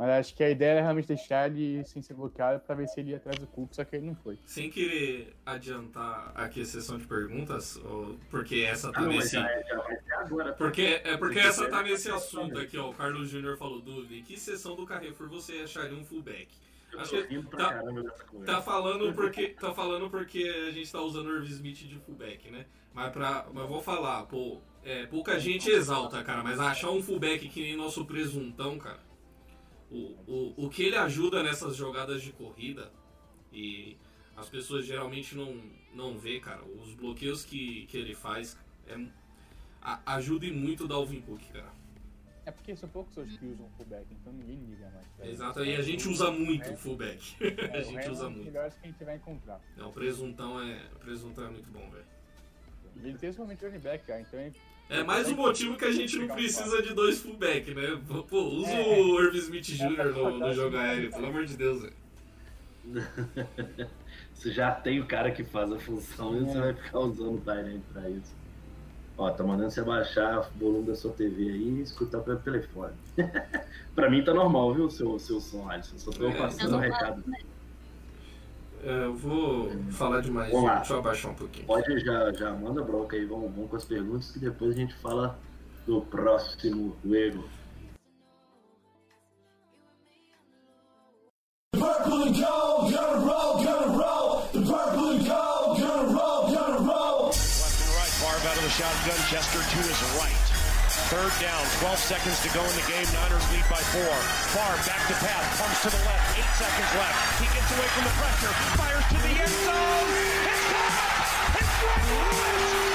Mas acho que a ideia era realmente deixar ele sem ser bloqueado pra ver se ele ia atrás do Cook, só que ele não foi. Sem querer adiantar aqui a sessão de perguntas, ou- porque essa tá Ah, não, nesse. já, é- já vai ser agora. tá? Porque, é porque essa tá nesse assunto aqui, ó. O Carlos Júnior falou, dúvida. Em que sessão do Carrefour você acharia um fullback? Eu Acho que tá-. Tá falando porque tá falando porque a gente tá usando o Irv Smith de fullback, né? Mas para, mas vou falar, pô, é, pouca gente exalta, cara, mas achar um fullback que nem nosso presuntão, cara. O, o, o que ele ajuda nessas jogadas de corrida e as pessoas geralmente não não vê, cara. Os bloqueios que, que ele faz é, a, ajuda e muito o Dalvin Cook, cara. É porque são poucos hoje que usam fullback, então ninguém liga mais. Exato, e a gente usa muito o fullback. É, a gente usa é um muito. melhores que a gente vai encontrar. Não, o presuntão é, o presuntão é muito bom, velho. Ele tem somente running back, cara, então ele É mais um motivo que a gente não precisa de dois fullback, né? Pô, usa É. o Irv Smith Jr. no, no jogo aéreo, pelo amor de Deus, velho. Você já tem o cara que faz a função e você vai ficar usando o Tyrant pra isso. Ó, tá mandando você baixar o volume da sua TV aí e escutar pelo telefone. pra mim tá normal, viu, o seu, seu som, Alisson? Só tô É. passando o recado. É, eu vou falar demais, Vamos lá. deixa eu abaixar um pouquinho. Pode já, já manda bronca aí, vamos, vamos com as perguntas que depois a gente fala do próximo shotgun. Chester to his right. Third down, 12 seconds to go in the game. Niners lead by four. Far back to pass, pumps to the left. Eight seconds left. He gets away from the pressure, fires to the end zone. It's caught! It's Greg!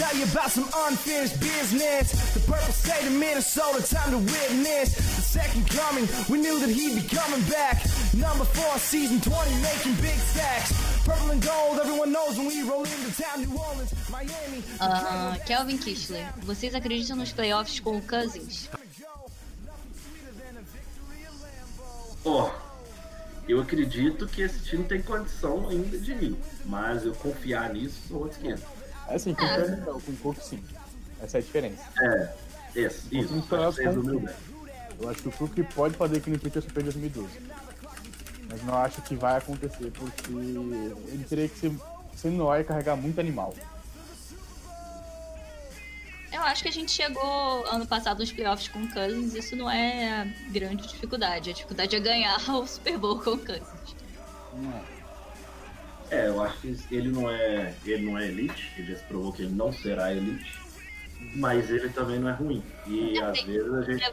Tell you about some unfinished business. The purple state of Minnesota, time to witness the second coming. We knew that he'd be coming back. Number four, season 20, making big stacks. Purple and gold, everyone knows when we roll into town. New Orleans, Miami. Ah, Kelvin Kistler, vocês acreditam nos playoffs com o Cousins? Ó, eu acredito que esse time tem condição ainda de ir, mas eu confiar nisso são outros 500. É assim, com o Curry não, com o Cook sim. Essa é a diferença. É, esse, isso. Com- bem. Eu acho que o Cook pode fazer que no Peter Super 2012. Mas não acho que vai acontecer, porque ele teria que ser, ser no ar e carregar muito animal. Eu acho que a gente chegou ano passado nos playoffs com o Cousins, isso não é a grande dificuldade. A dificuldade é ganhar o Super Bowl com o Cousins. Não é. É, eu acho que ele não é, ele não é elite, ele já se provou que ele não será elite, mas ele também não é ruim. E Eu às vezes a gente.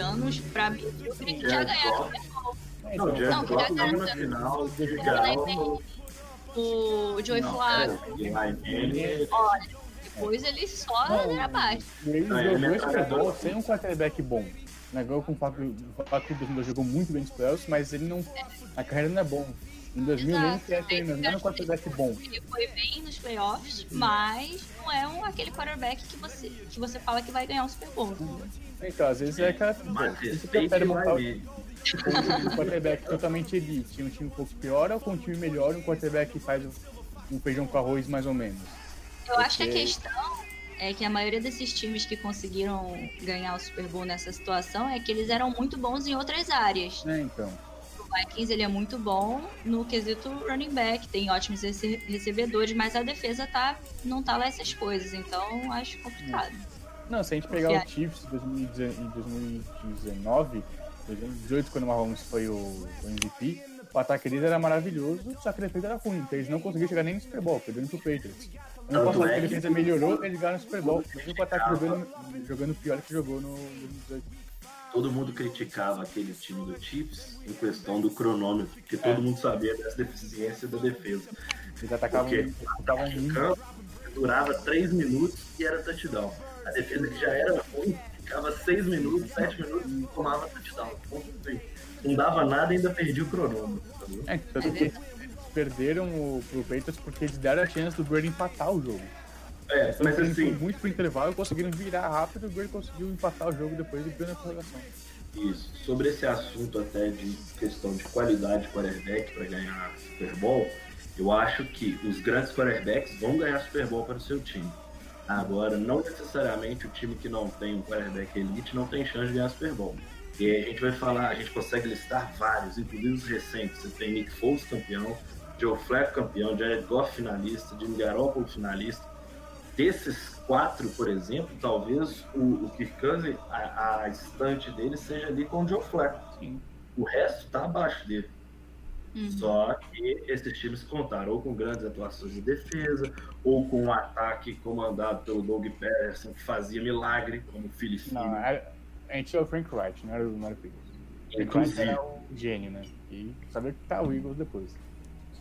Anos pra mim, eu queria que já Jared ganharam Goff- É, Não, o Jared Não, Goff já tava na final, legal. o Joey Flacco. é, Olha, depois ele só era abaixo. Ele ele jogou é esse sem um quarterback bom. Né, ganhou com o Paco, o 2002 jogou muito bem nos playoffs, mas ele não. A carreira não é bom. Em 2000 nem Exato. sequer ele não era um quarterback bom. Ele foi bem nos playoffs, mas não é um, aquele quarterback que você, que você fala que vai ganhar o Super Bowl. entendeu? Então, às vezes é aquela. mas Você prefere o montar um quarterback totalmente elite, um time um pouco pior, ou com um time melhor, um quarterback que faz um feijão com arroz mais ou menos? Eu acho que a questão é que a maioria desses times que conseguiram ganhar o Super Bowl nessa situação é que eles eram muito bons em outras áreas. É, então. O Vikings ele é muito bom no quesito running back, tem ótimos rece- recebedores, mas a defesa tá, não tá lá essas coisas, então acho complicado. Não, se a gente pegar Confiar. o Chiefs em 2019, em 2019, 2018, quando o Mahomes foi o, o MVP, o ataque deles era maravilhoso, só que a defesa era ruim. Então eles não conseguiam chegar nem no Super Bowl, perdendo pro Patriots. Tanto passado é que a defesa melhorou, eles ganharam o Super Bowl. Mesmo com o ataque jogando, jogando pior que jogou no 2018. Todo mundo criticava aquele time do Chiefs em questão do cronômetro, porque todo mundo sabia das deficiências da defesa. Eles atacavam, Por quê? eles atacavam muito. campo durava 3 minutos e era touchdown. A defesa que já era ruim, ficava 6 minutos, 7 minutos e tomava touchdown. Então, assim, Não dava nada e ainda perdia o cronômetro. entendeu? É, tanto que eles perderam o, pro Patriots porque eles deram a chance do Brady empatar o jogo. É, Então, mas assim, muito pro intervalo, conseguiram virar rápido e o Brady conseguiu empatar o jogo depois e ganhou prorrogação. Isso. Sobre esse assunto até de questão de qualidade de quarterback para ganhar Super Bowl, eu acho que os grandes quarterbacks vão ganhar Super Bowl para o seu time. Agora, não necessariamente o time que não tem um quarterback elite não tem chance de ganhar Super Bowl. E a gente vai falar, a gente consegue listar vários, inclusive os recentes. Você tem Nick Foles campeão, Joe Flacco campeão, Jared Goff finalista, Jimmy Garoppolo finalista. Desses quatro, por exemplo, talvez o, o Kirk Cousins, a, a estante dele seja ali com o Joe Flacco. Sim. O resto tá abaixo dele. Uhum. Só que esses times contaram ou com grandes atuações de defesa, ou com um ataque comandado pelo Doug Peterson, que fazia milagre, como o Philip Não, era, a gente tinha o Frank Wright, não era o não era o Eagles. O Frank Wright Inclusive. era o gênio, né? E saber que tá o Eagles depois.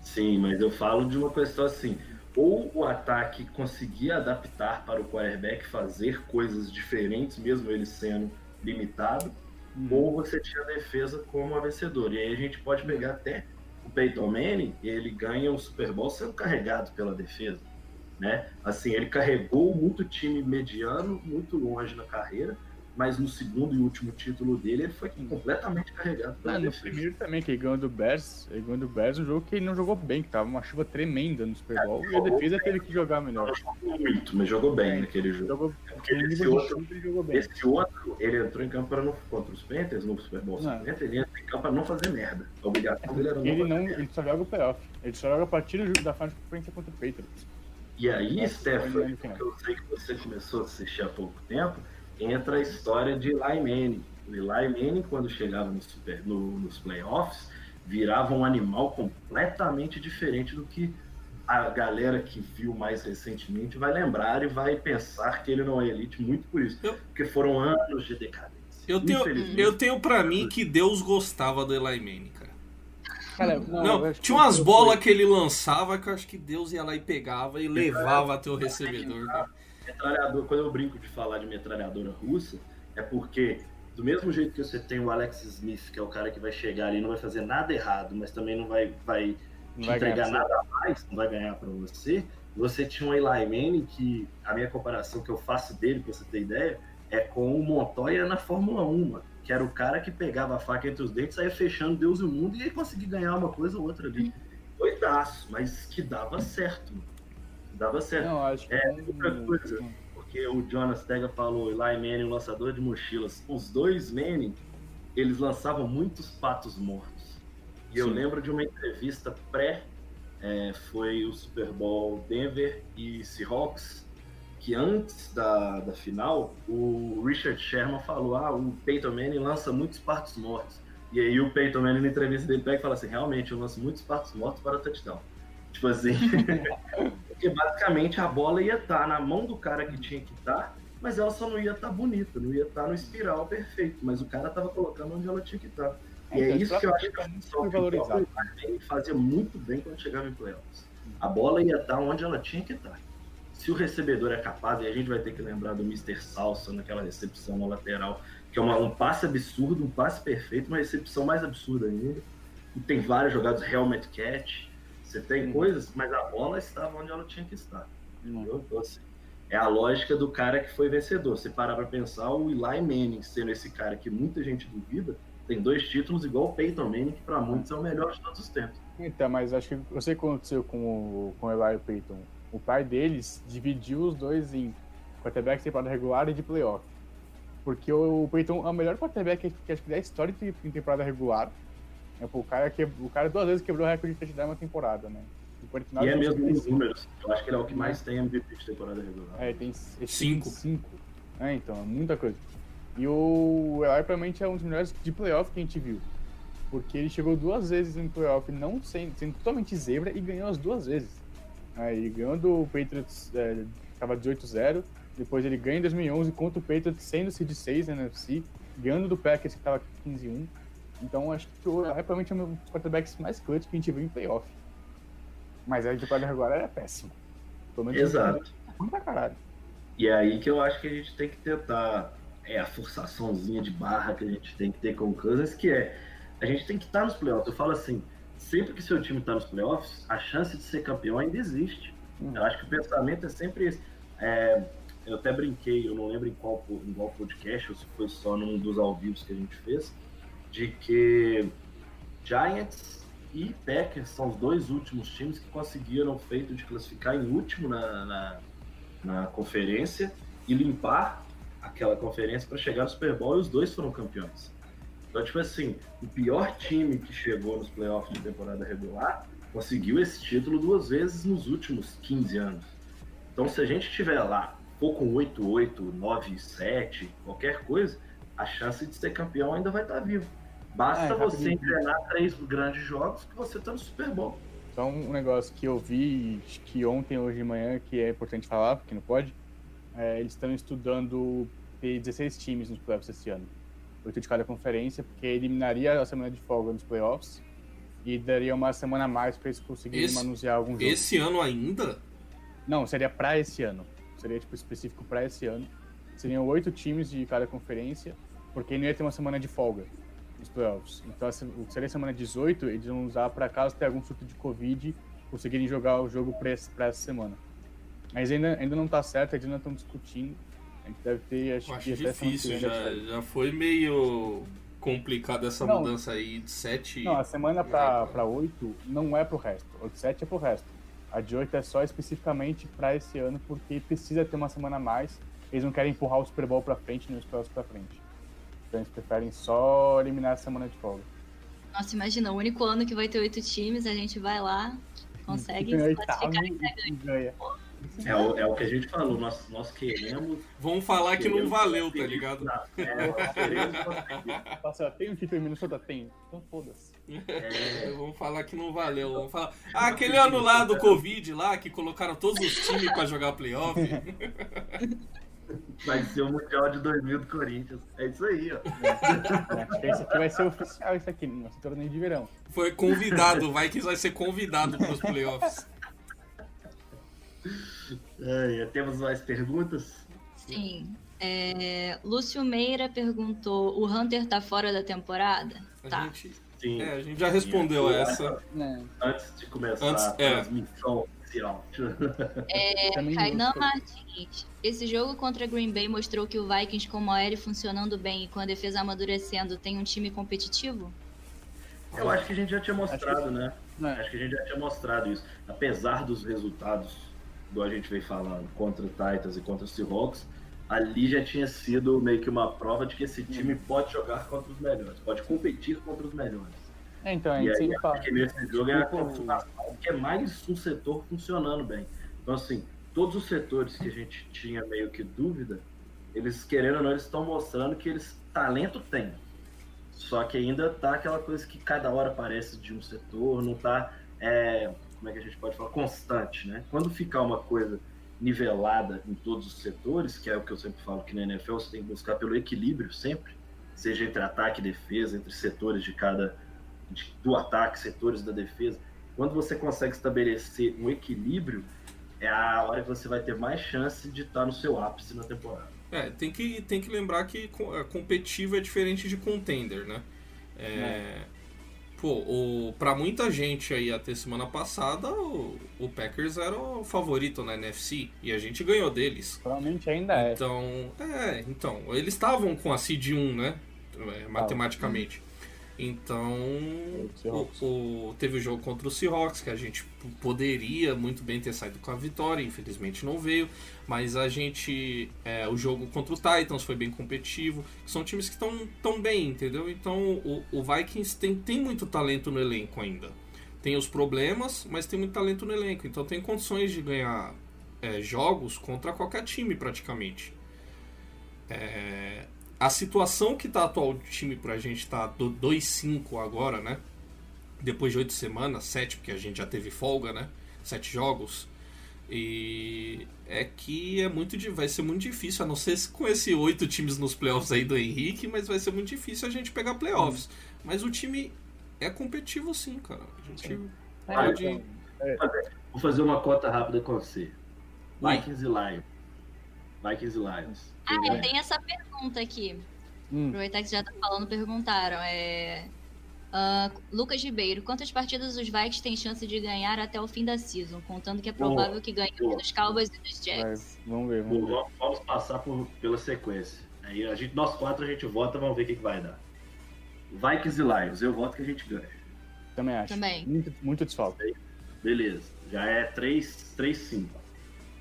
Sim, mas eu falo de uma questão assim: ou o ataque conseguia adaptar para o quarterback fazer coisas diferentes, mesmo ele sendo limitado, ou você tinha a defesa como a vencedora. E aí a gente pode pegar até o Peyton Manning, ele ganha o Super Bowl sendo carregado pela defesa. Né? Assim, ele carregou muito time mediano, muito longe na carreira, mas no segundo e último título dele, ele foi completamente carregado pela Ah, no primeiro também, que ele ganhou do Bears, ele ganhou do Bears um jogo que ele não jogou bem, que tava uma chuva tremenda no Super Bowl, e a defesa teve que jogar melhor. Não jogou muito, mas jogou bem naquele jogo. Jogou, Porque no esse outro, jogou bem. esse outro, ele entrou em campo para não, contra os Panthers no Super Bowl Não. 50, ele entra em campo para não fazer merda. A obrigação dele era não Ele não, ele só joga o playoff. Ele só joga a partida da final de conferência contra o Patriots. E aí, final. que eu sei que você começou a assistir há pouco tempo, entra a história de Eli Manning. O Eli Manning, quando chegava no super, no- nos playoffs, virava um animal completamente diferente do que a galera que viu mais recentemente vai lembrar e vai pensar que ele não é elite muito por isso. Eu- Porque foram anos de decadência. Eu tenho, eu tenho pra mim que Deus gostava do Eli Manning, cara. Cara, Não, que tinha umas bolas que ele lançava que eu acho que Deus ia lá e pegava e levava até o recebedor. cara. Metralhador, quando eu brinco de falar de metralhadora russa, é porque do mesmo jeito que você tem o Alex Smith, que é o cara que vai chegar ali e não vai fazer nada errado, mas também não vai, vai Não te vai entregar ganhar, nada a mais, não vai ganhar pra você. Você tinha um Eli Manning que a minha comparação que eu faço dele, pra você ter ideia, é com o Montoya na Fórmula 1, mano, que era o cara que pegava a faca entre os dentes, saía fechando Deus e o mundo e ia conseguir ganhar uma coisa ou outra ali. Doidaço, mas que dava certo, mano. Dava certo. Não, acho que. É, um- outra coisa. porque o Jonas Tega falou, Eli Manning, o lançador de mochilas. Os dois Manning, eles lançavam muitos patos mortos. E eu Sim. lembro de uma entrevista pré, é, foi o Super Bowl Denver e Seahawks, que antes da, da final, o Richard Sherman falou, ah, o Peyton Manning lança muitos patos mortos. E aí o Peyton Manning na entrevista dele pega e fala assim, realmente, eu lanço muitos patos mortos para touchdown. Tipo assim, porque basicamente a bola ia estar na mão do cara que tinha que estar, mas ela só não ia estar bonita, não ia estar no espiral perfeito, mas o cara tava colocando onde ela tinha que estar. E é Então, isso que eu acho que é a. Ele fazia muito bem quando chegava em playoffs. A bola ia estar onde ela tinha que estar. Se o recebedor é capaz, e a gente vai ter que lembrar do Mr. Salsa naquela recepção na lateral, que é uma- um passe absurdo, um passe perfeito, uma recepção mais absurda ainda. E tem vários jogados helmet catch. Você tem Uhum. coisas, mas a bola estava onde ela tinha que estar. Uhum. Entendeu? Então, assim, é a lógica do cara que foi vencedor. Você parar pra pensar, o Eli Manning sendo esse cara que muita gente duvida, tem dois títulos igual o Peyton Manning, que pra muitos é o melhor de todos os tempos. Então, mas acho que eu sei o que aconteceu com o, com o Eli e o Peyton. O pai deles dividiu os dois em quarterback temporada regular e de playoff. Porque o, Peyton é o melhor quarterback que acho que da história de em temporada regular. É, pô, o, cara que, o cara duas vezes quebrou o recorde de touchdown na temporada, né? O 49 E é mesmo nos 55. números. Eu acho que ele é o que mais tem MVP de temporada regular. É, tem Cinco. cinco. É, então, é muita coisa. E o Eli provavelmente é um dos melhores de playoff que a gente viu. Porque ele chegou duas vezes em playoff, não sendo, sendo totalmente zebra, e ganhou as duas vezes. Aí ele ganhou do Patriots, é, tava 18-0. Depois ele ganha em 2011 contra o Patriots, sendo seed 6 na NFC. Ganhando do Packers, que tava 15-1. Então acho que o provavelmente é um dos quarterbacks mais clutch que a gente viu em playoff. Mas a temporada regular era péssima. Pelo menos Exato. ruim pra caralho. E é aí que eu acho que a gente tem que tentar. É a forçaçãozinha de barra que a gente tem que ter com o Cousins, que é. A gente tem que estar nos playoffs. Eu falo assim: sempre que seu time está nos playoffs, a chance de ser campeão ainda existe. Hum. Eu acho que o pensamento é sempre esse. É, eu até brinquei, eu não lembro em qual, em qual podcast, ou se foi só num dos ao vivos que a gente fez, de que Giants e Packers são os dois últimos times que conseguiram o feito de classificar em último na, na, na conferência e limpar aquela conferência para chegar no Super Bowl e os dois foram campeões. Então, tipo assim, o pior time que chegou nos playoffs de temporada regular conseguiu esse título duas vezes nos últimos 15 anos. Então, se a gente estiver lá, for com 8-8, 9-7, qualquer coisa, a chance de ser campeão ainda vai estar viva. Basta É, você engrenar três grandes jogos que você está no Super Bowl. Só um negócio que eu vi que ontem, hoje de manhã, que é importante falar, porque não pode. é, eles estão estudando ter 16 times nos playoffs esse ano. Oito de cada conferência, porque eliminaria a semana de folga nos playoffs e daria uma semana a mais para eles conseguirem Esse- manusear algum jogo. Esse ano ainda? Não, seria pra esse ano. Seria tipo específico pra esse ano. Seriam oito times de cada conferência, porque não ia ter uma semana de folga nos playoffs. Então, o que seria semana 18, eles vão usar pra caso tenha algum surto de Covid, conseguirem jogar o jogo pra essa semana. Mas ainda, ainda não tá certo, eles ainda estão discutindo. A gente deve ter, acho, acho que difícil, já, sair. já foi meio complicado essa Não. mudança aí de 7. Não, a semana pra, pra 8 não é pro resto. A de 7 é pro resto. A de 8 é só especificamente pra esse ano, porque precisa ter uma semana a mais. Eles não querem empurrar o Super Bowl pra frente nem os playoffs pra frente. Então eles preferem só eliminar a semana de folga. Nossa, imagina, o único ano que vai ter oito times, a gente vai lá, consegue se classificar. e ganha. É o, é o que a gente falou, nós, nós queremos. Vamos falar que não queremos valeu, tá ligado? Não, é, nós queremos conseguir. Nossa, tem um título em Minnesota? Tem. Então foda-se. É, Vamos falar que não valeu. Vamos falar. Ah, aquele ano lá do Covid lá, que colocaram todos os times pra jogar playoff. vai ser o Mundial de 2000 do Corinthians. É isso aí, ó. Que esse aqui vai ser oficial, isso aqui, ser torneio de verão. Foi convidado, vai que vai ser convidado pros playoffs. É, temos mais perguntas? Sim. É, Lúcio Meira perguntou: o Hunter tá fora da temporada? A Tá. gente, Sim. é, a gente já respondeu essa. Né? Antes de começar Antes- a é. É, Kainan gosto. Martins. Esse jogo contra Green Bay mostrou que o Vikings com o OL funcionando bem e com a defesa amadurecendo tem um time competitivo? Eu acho que a gente já tinha mostrado, né? Né? Acho que a gente já tinha mostrado isso. Apesar dos resultados do a gente veio falando contra o Titans e contra o Seahawks, ali já tinha sido meio que uma prova de que esse time pode jogar contra os melhores, pode competir contra os melhores. É, então, a E gente aí, que nesse jogo é a confirmação que é mais um setor funcionando bem. Então, assim, todos os setores que a gente tinha meio que dúvida, eles, querendo ou não, eles estão mostrando que eles talento têm. Só que ainda tá aquela coisa que cada hora aparece de um setor, não tá, é, como é que a gente pode falar, constante, né? Quando ficar uma coisa nivelada em todos os setores, que é o que eu sempre falo que na NFL você tem que buscar pelo equilíbrio sempre, seja entre ataque e defesa, entre setores de cada de- do ataque, setores da defesa. Quando você consegue estabelecer um equilíbrio, é a hora que você vai ter mais chance de estar no seu ápice na temporada. É, tem que, tem que lembrar que é, competitivo é diferente de contender, né? É, Pô, o, pra muita gente aí até semana passada, o, o Packers era o favorito na NFC e a gente ganhou deles. Provavelmente ainda é. Então, é, então, eles estavam com a seed 1, né? É, matematicamente. Então, o, o- teve o jogo contra o Seahawks, que a gente poderia muito bem ter saído com a vitória, infelizmente não veio. Mas a gente. é, o jogo contra o Titans foi bem competitivo. São times que estão tão bem, entendeu? Então o, o Vikings tem, tem muito talento no elenco ainda. Tem os problemas, mas tem muito talento no elenco. Então tem condições de ganhar é, jogos contra qualquer time praticamente. É, a situação que tá atual do time pra gente tá do 2-5 agora, né? Depois de oito semanas, sete, porque a gente já teve folga, né? Sete jogos. E é que é muito vai ser muito difícil, a não ser se com esses oito times nos playoffs aí do Henrique, mas vai ser muito difícil a gente pegar playoffs. Mas o time é competitivo sim, cara. A gente Ah, pode. então, Vou fazer uma cota rápida com você. Vikings e Lions. Vikings e Lions. Ah, é, tem essa pergunta aqui. Hum, Aproveitar que você já tá falando, perguntaram. É... ah, Lucas Ribeiro, quantas partidas os Vikings têm chance de ganhar até o fim da season? Contando que é Boa, provável que ganhem boa. dos Cowboys e dos vai, Jets. vamos ver, vamos ver. vamos- Vamos passar por, pela sequência. Aí a gente, nós quatro a gente vota, vamos ver o que, que vai dar. Vikings e Lions, eu voto que a gente ganha. Também acho. Também. Muito, muito desfalque. Beleza, já é 3-5.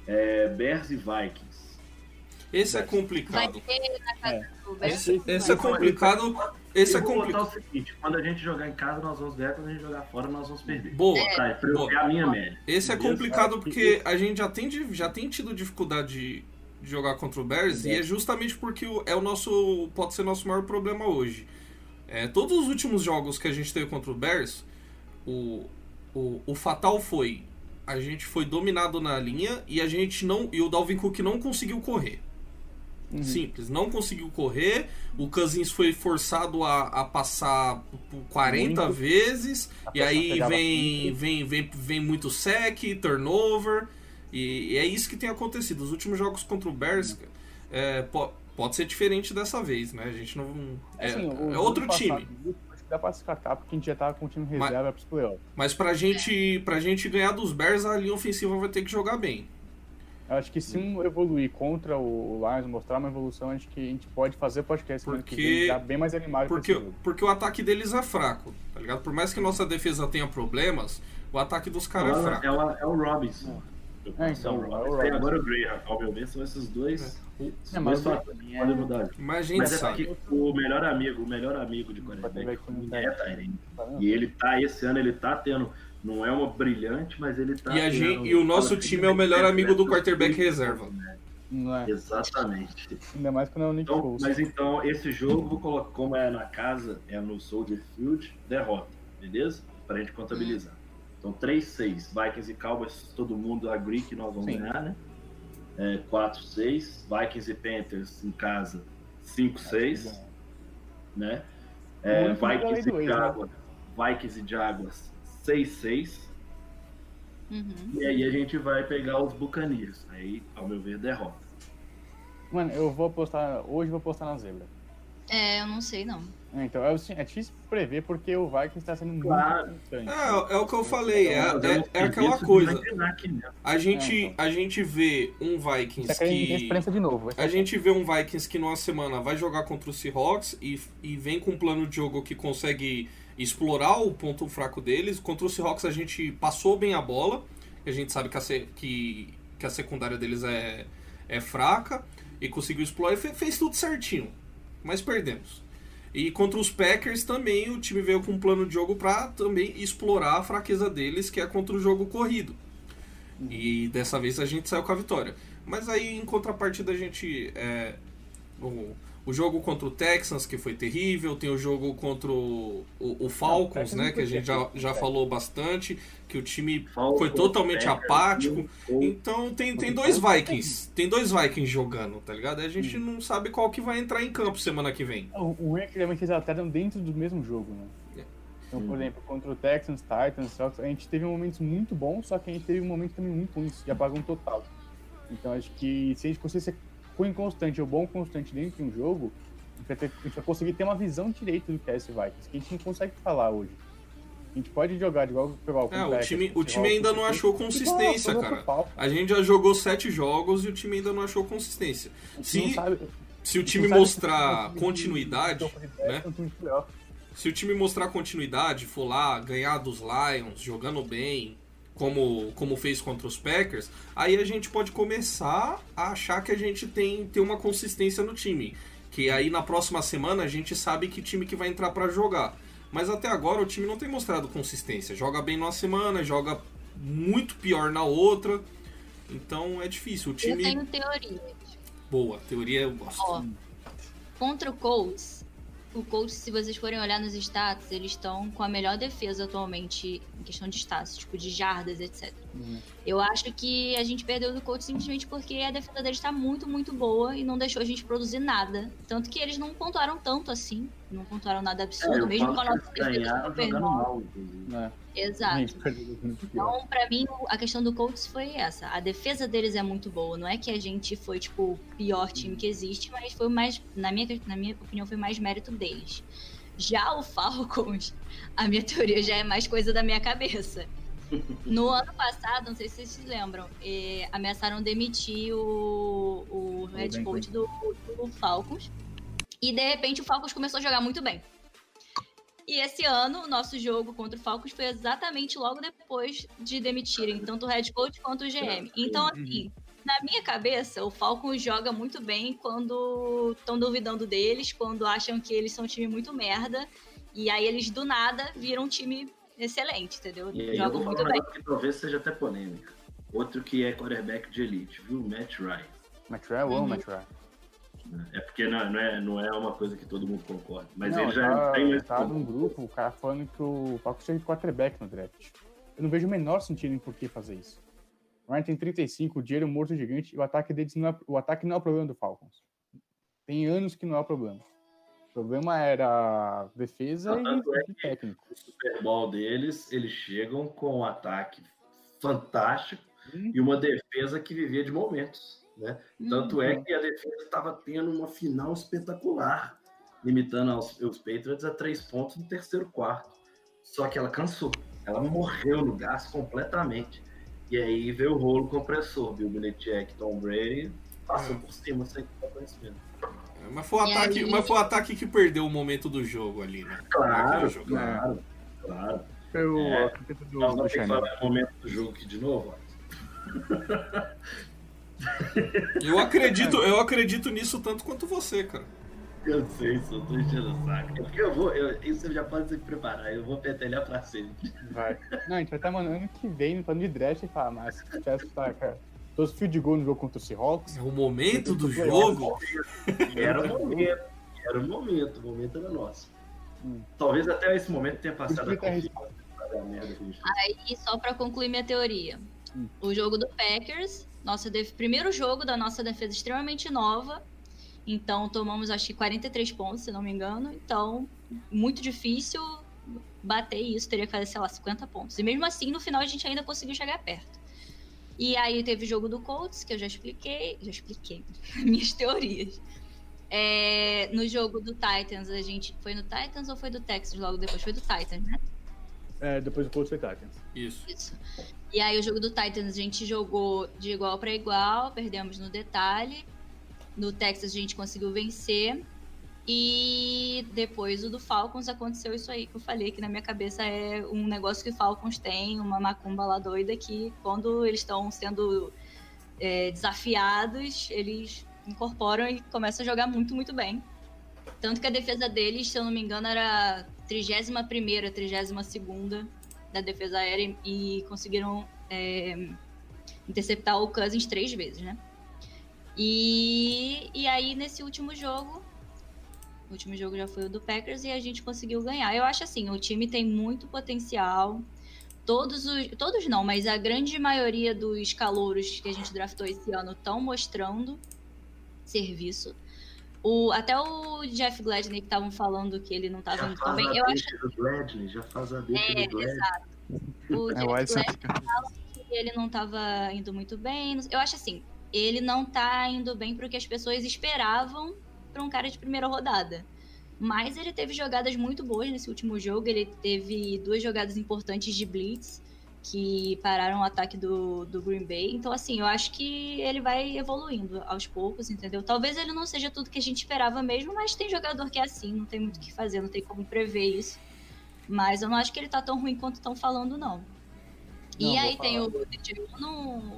É, Bears e Vikings. Esse é complicado. É. do Bears. Esse- Esse é complicado. Esse é eu vou botar complicado. o seguinte: quando a gente jogar em casa, nós vamos ganhar, quando a gente jogar fora, nós vamos perder. Boa. Tá, pra eu Boa. a minha média. Esse é complicado porque a gente já tem, já tem tido dificuldade de, de jogar contra o Bears e é justamente porque é o nosso. pode ser nosso maior problema hoje. É, todos os últimos jogos que a gente teve contra o Bears, o, o, o fatal foi. A gente foi dominado na linha e a gente não. E o Dalvin Cook não conseguiu correr. Uhum. Simples, não conseguiu correr. O Cousins foi forçado a, a passar por 40 Muito. vezes. A E aí vem, muito. vem, vem, vem muito sec, turnover. E, e é isso que tem acontecido. Os últimos jogos contra o Bears é, po- pode ser diferente dessa vez, né? A gente não. É, Assim, é outro passado, time. Que dá pra descartar porque a gente já tava com o time Mas- reserva pros playoffs. Mas pra gente, pra gente ganhar dos Bears, a linha ofensiva vai ter que jogar bem. Eu acho que se um evoluir contra o Lions, mostrar uma evolução, acho que a gente pode fazer podcast que Porque- vem já bem mais animado Porque, porque o ataque deles é fraco, tá ligado? Por mais que nossa defesa tenha problemas, o ataque dos caras é fraco. é, o, é o Robinson. É, é então, é o Robinson. E agora o Graham. Ver, são esses dois. É, dois mas o fatores que podem mudar. Mas a gente Mas é sabe. porque o melhor amigo, o melhor amigo de Quarterback não tá. é Tyrene. Tá? E ele tá, esse ano ele tá tendo, não é uma brilhante, mas ele tá E, a gente, e o nosso time é o melhor amigo do quarterback reserva. Não é. Exatamente. Ainda mais quando é o Nick Então, mas então, esse jogo, vou colocar, como é na casa, é no Soldier Field, derrota, beleza? Pra gente contabilizar. Então, 3-6. Vikings e Cowboys, todo mundo agree que nós vamos Sim. ganhar, né? É, 4-6. Vikings e Panthers em casa, 5-6, né? É, melhor Vikings, e ex, né? Jaguars, Vikings e Jaguars, 6-6. Uhum. E aí a gente vai pegar os Buccaneers. Aí, ao meu ver, derrota. Mano, eu vou apostar. Hoje eu vou apostar na zebra. É, eu não sei não. É, Então, é, é difícil prever porque o Vikings tá sendo Claro. muito constante. É, é o que eu falei, é, Então, é- é eu aquela coisa. mesmo. A gente, É, a gente vê um Vikings que. de novo. A gente vê um Vikings que numa semana vai jogar contra o Seahawks e, e vem com um plano de jogo que consegue explorar o ponto fraco deles. Contra o Seahawks a gente passou bem a bola, a gente sabe que a, que, que a secundária deles é, é fraca e conseguiu explorar e fe- fez tudo certinho, mas perdemos. E contra os Packers também o time veio com um plano de jogo para também explorar a fraqueza deles, que é contra o jogo corrido. E dessa vez a gente saiu com a vitória. Mas aí em contrapartida a gente. é, o, o jogo contra o Texans, que foi terrível, tem o jogo contra o, o, o Falcons, né? não Que a gente já, já falou bastante, que o time Falcons, foi totalmente Packers, apático. Então tem, tem dois Vikings. Tem dois Vikings jogando, tá ligado? E a gente não sabe qual que vai entrar em campo semana que vem. O ruim é que realmente eles alternam dentro do mesmo jogo, né? É. Então, por exemplo, contra o Texans, Titans, a gente teve momentos muito bons, só que a gente teve um momento também muito ruins, de apagão total. Então, acho que se a gente conseguir ser ruim constante ou bom constante dentro de um jogo, a gente vai, conseguir ter uma visão direita do que é esse Vikings, que a gente não consegue falar hoje. A gente pode jogar de igual pegar É, o time, o time ainda não achou consistência, cara. A gente já jogou sete jogos e o time ainda não achou consistência. Se- Se o time mostrar continuidade, né? se- Se o time mostrar continuidade, for lá, ganhar dos Lions, jogando bem, como, como fez contra os Packers, aí a gente pode começar a achar que a gente tem, tem uma consistência no time. Que aí na próxima semana a gente sabe que time que vai entrar para jogar. Mas até agora o time não tem mostrado consistência. Joga bem numa semana, joga muito pior na outra. Então é difícil. O time. Eu tenho teoria. Boa, teoria eu gosto. Ó, contra o Colts, o Colts, se vocês forem olhar nos status, eles estão com a melhor defesa atualmente em questão de status, tipo de jardas, etc. Uhum. Eu acho que a gente perdeu do Colts simplesmente porque a defesa deles está muito, muito boa e não deixou a gente produzir nada. Tanto que eles não pontuaram tanto assim, não pontuaram nada absurdo, eu mesmo com a nossa defesa super mal. Exato. Então, pra mim, a questão do Colts foi essa. A defesa deles é muito boa. Não é que a gente foi, tipo, o pior time que existe, mas foi mais, na minha, na minha opinião, foi mais mérito deles. Já o Falcons, a minha teoria já é mais coisa da minha cabeça. No ano passado, não sei se vocês se lembram, eh, ameaçaram demitir o, o head coach do, do Falcons. E de repente o Falcons começou a jogar muito bem. E esse ano, o nosso jogo contra o Falcons foi exatamente logo depois de demitirem tanto o head coach quanto o GM. Então, assim, na minha cabeça, o Falcons joga muito bem quando estão duvidando deles, quando acham que eles são um time muito merda. E aí eles, do nada, viram um time excelente, entendeu? E aí Jogam muito um bem. que talvez seja até polêmica. Outro que é quarterback de elite, viu? Matt Ryan. Matt Ryan, eu amo Uhum. Matt Ryan. É porque não, não é, não é uma coisa que todo mundo concorda. Mas não, ele já tá, tem mais tá num grupo, o cara falando que o Falcons tinha quarterback no draft. Eu não vejo o menor sentido em por que fazer isso. O Ryan tem 35, o dinheiro morto gigante, e o ataque deles não é, o ataque não é o problema do Falcons. Tem anos que não é o problema. O problema era defesa Não, tanto é e técnico. o Super Bowl deles, eles chegam com um ataque fantástico Hum. e uma defesa que vivia de momentos. Né? Tanto Uhum. é que a defesa estava tendo uma final espetacular, limitando aos, os Patriots a três pontos no terceiro quarto. Só que ela cansou, ela morreu no gás completamente. E aí veio o rolo compressor, Bill Belichick, Tom Brady, passou por cima sem conhecimento. Mas foi, o ataque, aí- mas foi o ataque que perdeu o momento do jogo ali, né? Claro, jogo. claro, claro. Foi o É, do, Nós do Chanel. falar do momento do jogo aqui de novo. Eu acredito, eu acredito nisso tanto quanto você, cara. Eu sei, só tô enchendo o saco. É porque eu vou, eu, isso já pode se preparar, eu vou petelhar pra sempre. Vai. Não, a gente vai estar mandando ano que vem, no plano de draft, e falar, mas se tivesse, tá, cara, todos os field goal no jogo contra o Seahawks, É o momento do jogo. Era o momento, era o momento, o momento era nosso. Hum. Talvez até esse momento tenha passado a confiança. Aí, só pra concluir minha teoria. Hum. O jogo do Packers, nossa def... primeiro jogo da nossa defesa extremamente nova. Então, tomamos acho que 43 pontos, se não me engano. Então, muito difícil bater isso. Teria que fazer, sei lá, 50 pontos. E mesmo assim, no final, a gente ainda conseguiu chegar perto. E aí teve o jogo do Colts, que eu já expliquei. Já expliquei minhas teorias. É, no jogo do Titans, a gente. Foi no Titans ou foi do Texas logo depois? Foi do Titans, né? é, depois do Colts foi Titans. Isso. Isso. E aí o jogo do Titans a gente jogou de igual para igual, perdemos no detalhe. No Texas a gente conseguiu vencer. E depois o do Falcons aconteceu isso aí que eu falei, que na minha cabeça é um negócio que o Falcons tem, uma macumba lá doida, que quando eles estão sendo é, desafiados, eles incorporam e começam a jogar muito, muito bem. Tanto que a defesa deles, se eu não me engano, era 31 primeira, 32 segunda da defesa aérea e conseguiram é, interceptar o Cousins três vezes, né? E, e aí, nesse último jogo, o último jogo já foi o do Packers e a gente conseguiu ganhar. Eu acho assim, o time tem muito potencial. Todos os. Todos não, mas a grande maioria dos calouros que a gente draftou esse ano estão mostrando serviço. O, até o Jeff Gladney que estavam falando que ele não estava Já indo tão faz bem. Eu acho deixa do Gladney, já faz a deixa É, do Gladney. exato. O É, Jeff Gladney que ele não estava indo muito bem. Eu acho assim, ele não tá indo bem pro que as pessoas esperavam para um cara de primeira rodada. Mas ele teve jogadas muito boas nesse último jogo. Ele teve duas jogadas importantes de blitz que pararam o ataque do, do Green Bay. Então, assim, eu acho que ele vai evoluindo aos poucos, entendeu? Talvez ele não seja tudo que a gente esperava mesmo, mas tem jogador que é assim, não tem muito o que fazer, não tem como prever isso. Mas eu não acho que ele tá tão ruim quanto estão falando, não. Não, e aí tem o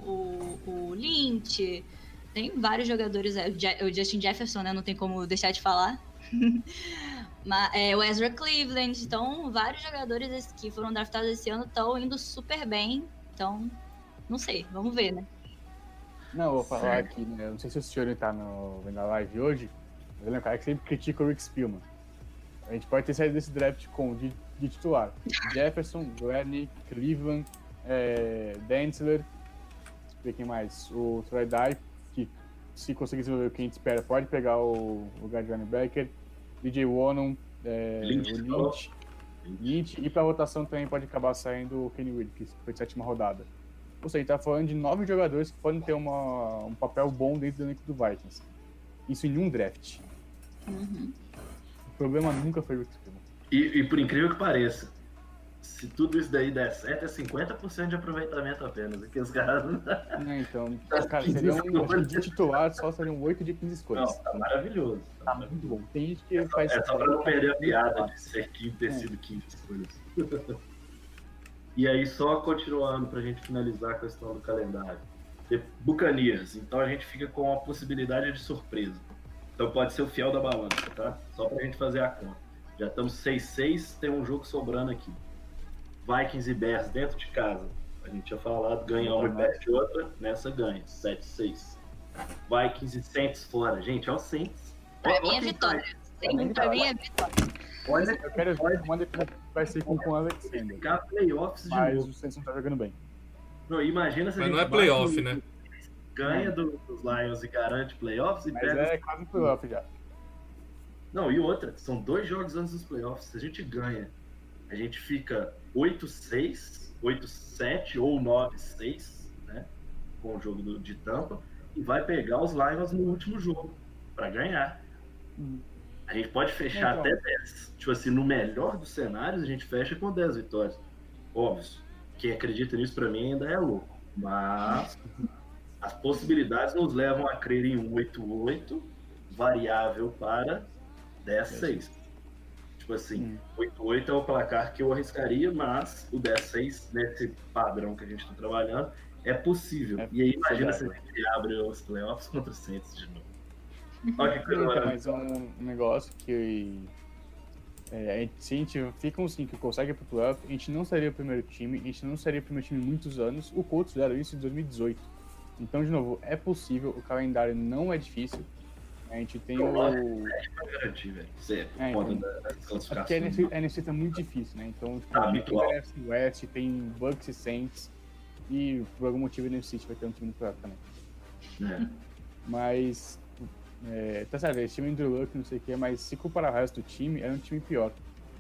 o, o Lynch, tem vários jogadores, é, o Justin Jefferson, né? Não tem como deixar de falar. É, o Ezra Cleveland, então vários jogadores que foram draftados esse ano estão indo super bem. Então, não sei, vamos ver, né? Não, eu vou falar aqui, né? Não sei se o senhor tá no, vendo a live hoje, mas ele é um cara que sempre critica o Rick Spielman. A gente pode ter saído desse draft com de, de titular. Jefferson, Gladney, Cleveland, é, Densler, quem mais? O Troy Dye, que se conseguir desenvolver o que a gente espera, pode pegar o, o lugar de Becker, DJ Wonon, é, Lynch, o Lynch, Lynch, e pra rotação também pode acabar saindo o Kenny Wood, que foi de sétima rodada. Ou seja, a gente tá falando de nove jogadores que podem ter uma, um papel bom dentro do elenco do Vikings. Isso em um draft. Uhum. O problema nunca foi o Spielman. E, e por incrível que pareça, se tudo isso daí der certo, é 50% de aproveitamento apenas. Aqui os caras não Então, cara, seriam acho que de titular só seriam 8 de 15 escolhas. Não, tá maravilhoso. Tá muito bom. Tem gente que faz. É só pra não perder a piada de ser quinto, ter sido quinto escolhas. e aí, só continuando pra gente finalizar a questão do calendário. Buccaneers. Então a gente fica com a possibilidade de surpresa. Então pode ser o fiel da balança, tá? Só pra gente fazer a conta. Já estamos 6-6, tem um jogo sobrando aqui. Vikings e Bears dentro de casa. A gente tinha falado, ganha uma e perde outra. Nessa ganha, 7-6. Vikings e Saints fora. Gente, é o Saints. Pra mim é vitória. Sempre pra mim é vitória. Olha, Eu quero ver como é vai ser com o Alexander. ficar playoffs de Mas novo. o Saints não tá jogando bem. Não, imagina se a Mas gente não é playoff, né? Ganha do- dos Lions e garante playoffs e Mas pega. é quase playoff já. Não, e outra, são dois jogos antes dos playoffs. Se a gente ganha, a gente fica 8-6, 8-7 ou 9-6, né? Com o jogo do- de Tampa, e vai pegar os Lions no último jogo pra ganhar. Uhum. A gente pode fechar Então. até 10. Tipo assim, no melhor dos cenários, a gente fecha com 10 vitórias. Óbvio, quem acredita nisso pra mim ainda é louco. Mas as possibilidades nos levam a crer em um 8-8, variável para 10-6. Tipo assim, Hum. 8-8 é o placar que eu arriscaria, mas o 10-6, nesse padrão que a gente está trabalhando, é possível. É e aí, imagina se a gente abre os playoffs contra o Saints de novo. Olha que coisa Então, mas um, um negócio que. é, a gente- se a gente fica um 5 que consegue ir pro playoff, a gente não seria o primeiro time, a gente não seria o primeiro time em muitos anos. O Colts fizeram isso em 2018. Então, de novo, é possível, o calendário não é difícil. A gente tem o. Você É, conta então. É a NFC, a NFC tá muito difícil, né? Então, tipo, Tá tem. NFC West, tem Bucks e Saints. E por algum motivo o NFC vai ter um time no playoff também. É. Mas. É, tá certo, esse time é Andrew Luck, não sei o que, mas se comparar o resto do time, era um time pior.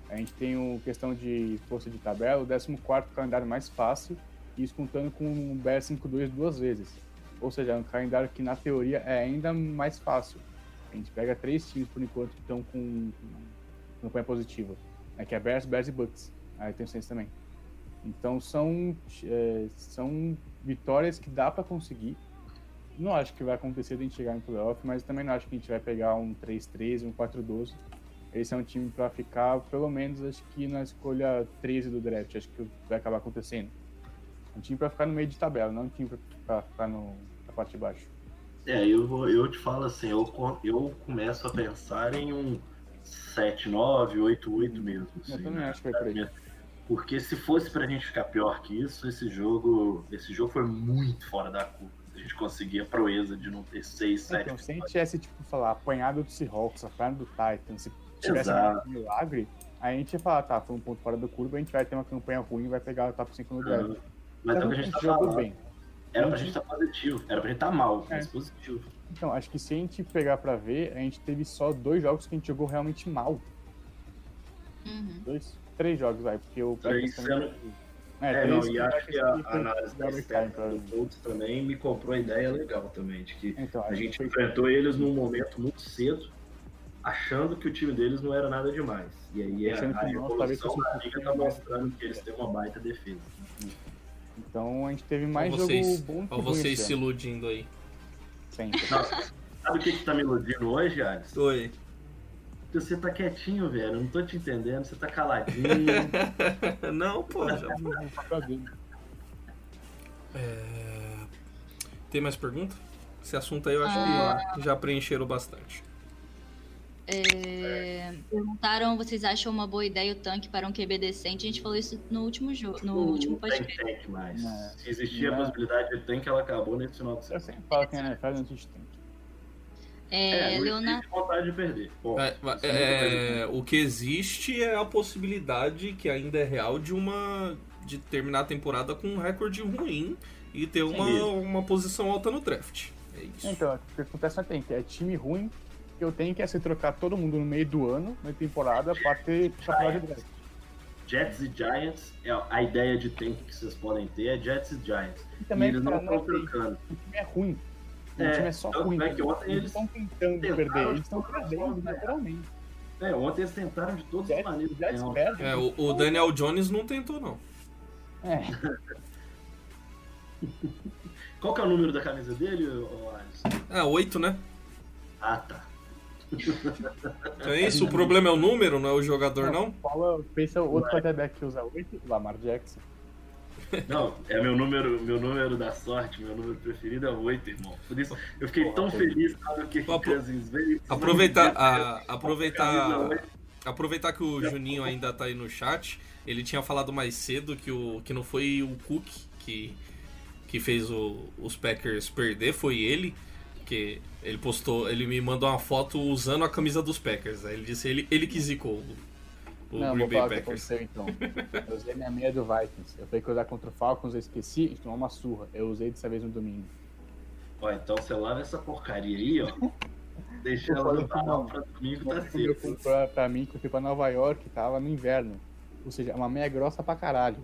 A gente tem o questão de força de tabela, o 14 calendário mais fácil, e isso contando com o Bears 5-2 duas vezes. Ou seja, é um calendário que na teoria é ainda mais fácil. A gente pega três times por enquanto que estão com, campanha positiva. É que é Bears, Bears e Bucks. Aí tem o Saints também. Então são, é, são vitórias que dá pra conseguir. Não acho que vai acontecer de a gente chegar no playoff, mas também não acho que a gente vai pegar um 3-13, um 4-12. Esse é um time pra ficar, pelo menos, acho que na escolha 13 do draft. Acho que vai acabar acontecendo. Um time pra ficar no meio de tabela, não um time pra ficar na parte de baixo. É, eu, eu te falo assim, eu, eu começo a pensar em um 7-9, 8-8 mesmo. Eu assim, também né? acho que vai por aí. Porque se fosse pra gente ficar pior que isso, esse jogo, esse jogo foi muito fora da curva. A gente conseguia a proeza de não ter 6, 7 Então, se a gente tivesse, tipo, falar, apanhado do Seahawks, apanhado do Titans, se tivesse um milagre, a gente ia falar, tá, foi um ponto fora da curva, a gente vai ter uma campanha ruim e vai pegar o top 5 no draft. Mas é Então, a gente tá jogou bem. Era pra gente estar positivo, era pra gente estar mal, É. mas positivo. Então, acho que se a gente pegar pra ver, a gente teve só dois jogos que a gente jogou realmente mal. Uhum. Dois, três jogos, vai, porque o Três, também- É, três não, que e acho que a foi- análise da provavelmente. do Colts também me comprou a ideia legal também, de que Então, a que gente enfrentou eles num momento muito cedo, achando que o time deles não era nada demais. E aí a, que a evolução um da liga tá mostrando que eles têm uma baita defesa. Então a gente teve mais Olha jogo vocês, bom que olha vocês se iludindo aí. sempre. Sabe o que, que tá me iludindo hoje, Alisson? Oi. Você tá quietinho, velho. Eu não tô te entendendo. Você tá caladinho. Não, pô, já. O papel dele. É, Tem mais pergunta? Esse assunto aí eu acho Ah. que já preencheram bastante. É, Perguntaram, vocês acham uma boa ideia o tanque para um QB decente? A gente falou isso no último jogo, no último não tem podcast. tank. Não. Se existia a possibilidade de tank, ela acabou nesse final de Eu semana. sempre falo que na NFL não existe tanque. É, não Leonardo. vontade de perder. Bom, É, é, o que existe é a possibilidade, que ainda é real, de uma. de terminar a temporada com um recorde ruim e ter uma, uma posição alta no draft. É isso. Então, o que acontece na tanque é time ruim, que eu tenho que é se trocar todo mundo no meio do ano, na temporada, pra ter campeonato de draft. Jets e Giants, é a ideia de tank que vocês podem ter é Jets e Giants. E E também, eles não cara, não estão trocando. o time é ruim. O É, time é só ruim. é que ontem eles eles estão tentando perder, eles estão perdendo, né? naturalmente. É, ontem eles tentaram de todas as maneiras. Jets perde. É, o, o Daniel Jones não tentou, não. É, Qual que é o número da camisa dele, Alisson? É, oito, né? Ah, tá. Então é isso, o problema é o número, não é o jogador, não? Fala, pensa outro quarterback que usa 8, Lamar Jackson. Não, é meu número, meu número da sorte, meu número preferido é oito, irmão. Por isso eu fiquei tão feliz sabe, que Apro- Cousins veio. Aproveitar, a- aproveitar, aproveitar que o Juninho ainda tá aí no chat. Ele tinha falado mais cedo que, o, que não foi o Cook que, que fez o- os Packers perder, foi ele. Que ele postou, ele me mandou uma foto usando a camisa dos Packers. Aí ele disse ele, ele que zicou o, o não, Green vou Bay que Packers. aconteceu então. Eu usei minha meia do Vikings. Eu falei que eu ia usar contra o Falcons, eu esqueci e tomou uma surra. Eu usei dessa vez no domingo. Ó, então você lava essa porcaria aí, ó. Deixa ela no canal pra domingo tá eu seco. comprei pra mim, que eu fui pra Nova York, tava no inverno. Ou seja, é uma meia grossa pra caralho.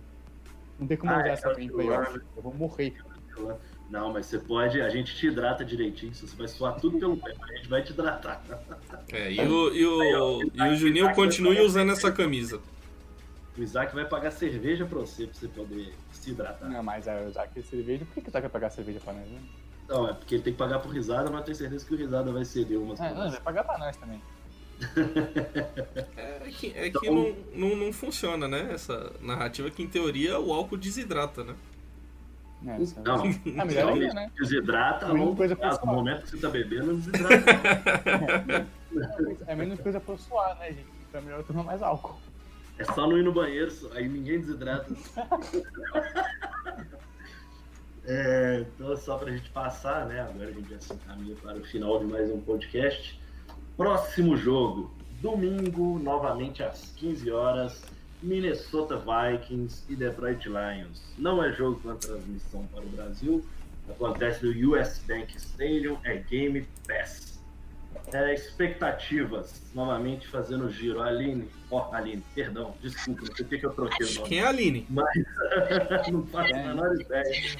Não tem como Ah, usar é, essa meia em playoff. Eu vou morrer. Não, mas você pode, a gente te hidrata direitinho. Se você vai suar tudo pelo pé, a gente vai te hidratar. É, e o, e o, e o Juninho continue usando essa camisa. O Isaac vai pagar cerveja pra você, pra você poder se hidratar. Não, mas aí eu usar aqui cerveja. Por que que tá quer pagar cerveja pra nós, né? Não, é porque ele tem que pagar por risada, mas eu tenho certeza que o risada vai ceder umas É, não, vai pagar pra nós também. É que, é que não, não, não funciona, né? Essa narrativa que, em teoria, o álcool desidrata, né? É, essa- Não, Ah, melhor ainda, né? desidrata a Menos longo coisa prazo. No pessoal. momento que você tá bebendo, não desidrata. É menos coisa pra eu suar, né, gente? Então é melhor eu tomar mais álcool. é só não ir no banheiro, só- aí ninguém desidrata. É, então, só pra gente passar, né? Agora a gente já se encaminha para o final de mais um podcast. Próximo jogo, domingo, novamente às 15 horas, Minnesota Vikings e Detroit Lions. Não é jogo com a transmissão para o Brasil, acontece no US Bank Stadium, é Game Pass. É, expectativas, novamente fazendo o giro. Aline, ó, Aline, perdão, desculpa, não sei que eu troquei o nome. Quem é a Aline? não faço a menor ideia.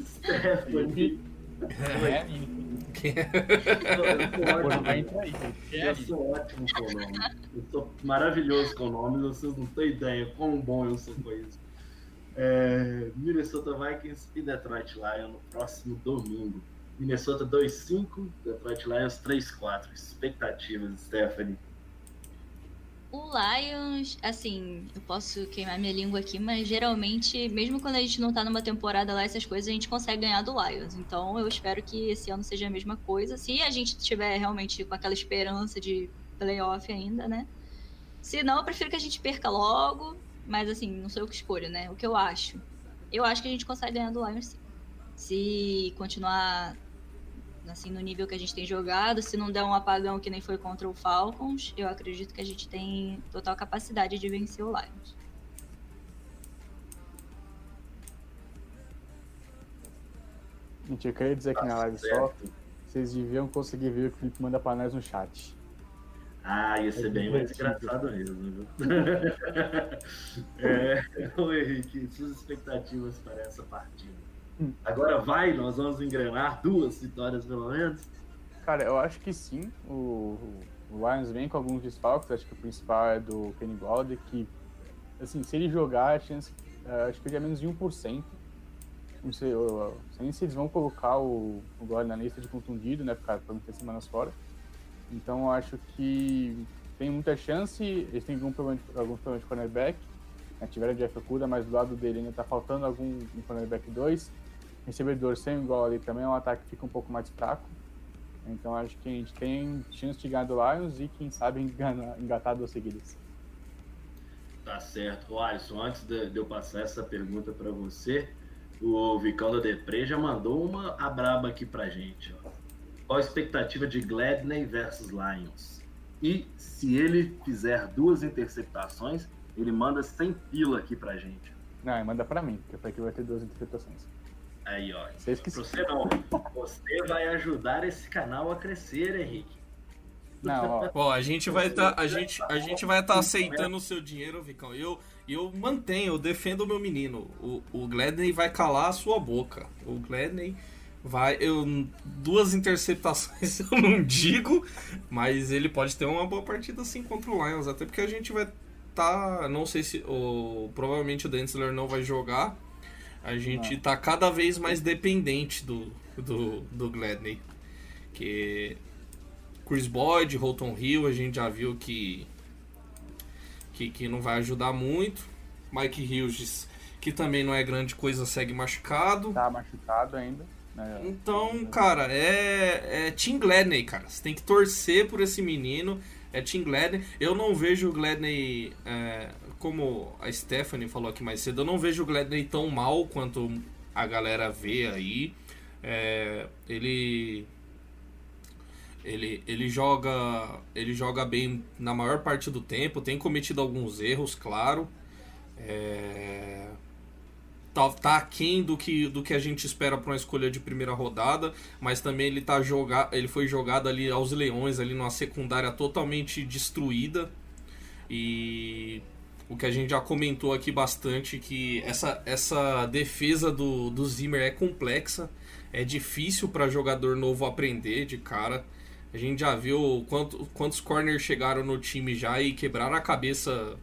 Stephanie, É, eu sou ótimo. aí. gente. É Eu sou ótimo com nomes. Eu sou maravilhoso com nomes, vocês não têm ideia quão bom eu sou com isso. É, Minnesota Vikings e Detroit Lions no próximo domingo. Minnesota 2-5, Detroit Lions 3-4. Expectativas, Stephanie. O Lions, assim, eu posso queimar minha língua aqui, mas geralmente, mesmo quando a gente não tá numa temporada lá, essas coisas, a gente consegue ganhar do Lions. Então eu espero que esse ano seja a mesma coisa. Se a gente tiver realmente com aquela esperança de playoff ainda, né? Se não, eu prefiro que a gente perca logo. Mas assim, não sou eu que escolho, né? O que eu acho. Eu acho que a gente consegue ganhar do Lions sim. Se continuar assim no nível que a gente tem jogado, se não der um apagão que nem foi contra o Falcons, eu acredito que a gente tem total capacidade de vencer o Lions. Gente, eu queria dizer aqui na live só, vocês deviam conseguir ver o que o Felipe manda pra nós no chat. Ah, ia ser bem mais engraçado mesmo, viu? é, ô Henrique, suas expectativas para essa partida? Agora vai, nós vamos engrenar duas vitórias pelo menos? Cara, eu acho que sim. O, o Lions vem com alguns desfalques. Acho que o principal é do Kenny Golden, que, assim, se ele jogar, a chance, eh, acho que ele é menos de 1%. Não sei, eu, eu, se eles vão colocar o, o Gordon na lista de contundido, né? Por por muitas semanas fora. Então eu acho que tem muita chance. Eles têm algum problema de, alguns problemas de cornerback. Né? Tiveram Jeff Okuda, mas do lado dele ainda tá faltando algum um cornerback 2. Recebedor sem igual ali também é um ataque que fica um pouco mais fraco. Então acho que a gente tem chance de ganhar do Lions e quem sabe enganar, engatar duas seguidas. Tá certo. Alisson, antes de, eu passar essa pergunta para você, o Vicão da Depre já mandou uma a braba aqui pra gente. Ó. Qual a expectativa de Gladney versus Lions? E se ele fizer duas interceptações, ele manda 100 pila aqui pra gente. Não, ele manda pra mim, porque aqui vai ter duas interceptações. Aí, ó. Vocês que- Você não. Você vai ajudar esse canal a crescer, Henrique. Não, ó, a gente vai tá, a gente, a gente vai estar aceitando o seu dinheiro, Vicão. Eu, eu mantenho, eu defendo o meu menino. O, o Gladney vai calar a sua boca. O Gladney vai, eu duas interceptações eu não digo, mas ele pode ter uma boa partida sim contra o Lions, até porque a gente vai tá, não sei se o provavelmente o Densler não vai jogar. A gente tá cada vez mais dependente do do, do Gladney. Que Chris Boyd, Holton Hill, a gente já viu que, que, que não vai ajudar muito. Mike Hughes, que também não é grande coisa, segue machucado. tá machucado ainda. Né? Então, cara, é, é Tim Gladney, cara. Você tem que torcer por esse menino. É Tim Gladney. Eu não vejo o Gladney, é, como a Stephanie falou aqui mais cedo, eu não vejo o Gladney tão mal quanto a galera vê aí. É, ele ele, ele joga ele joga bem na maior parte do tempo, tem cometido alguns erros, claro. É, tá, tá aquém do que, do que a gente espera para uma escolha de primeira rodada, mas também ele tá joga, ele foi jogado ali aos leões ali numa secundária totalmente destruída. E o que a gente já comentou aqui bastante que essa, essa defesa do, do Zimmer é complexa, é difícil para jogador novo aprender de cara. A gente já viu quanto, quantos corners chegaram no time já e quebraram a cabeça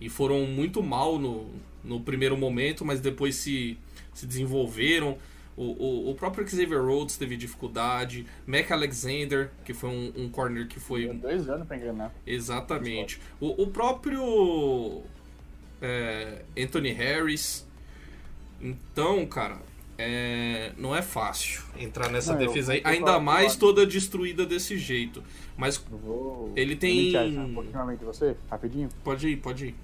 e foram muito mal no, no primeiro momento, mas depois se, se desenvolveram. O, o, o próprio Xavier Rhodes teve dificuldade. Mac Alexander, que foi um, um corner que foi Deu dois anos pra engrenar. Exatamente. O, o próprio é, Anthony Harris. Então, cara, é, não é fácil entrar nessa Não, defesa aí. Ainda mais toda destruída desse jeito. Mas vou. Ele tem- Um pouquinho de você, rapidinho. pode ir, pode ir.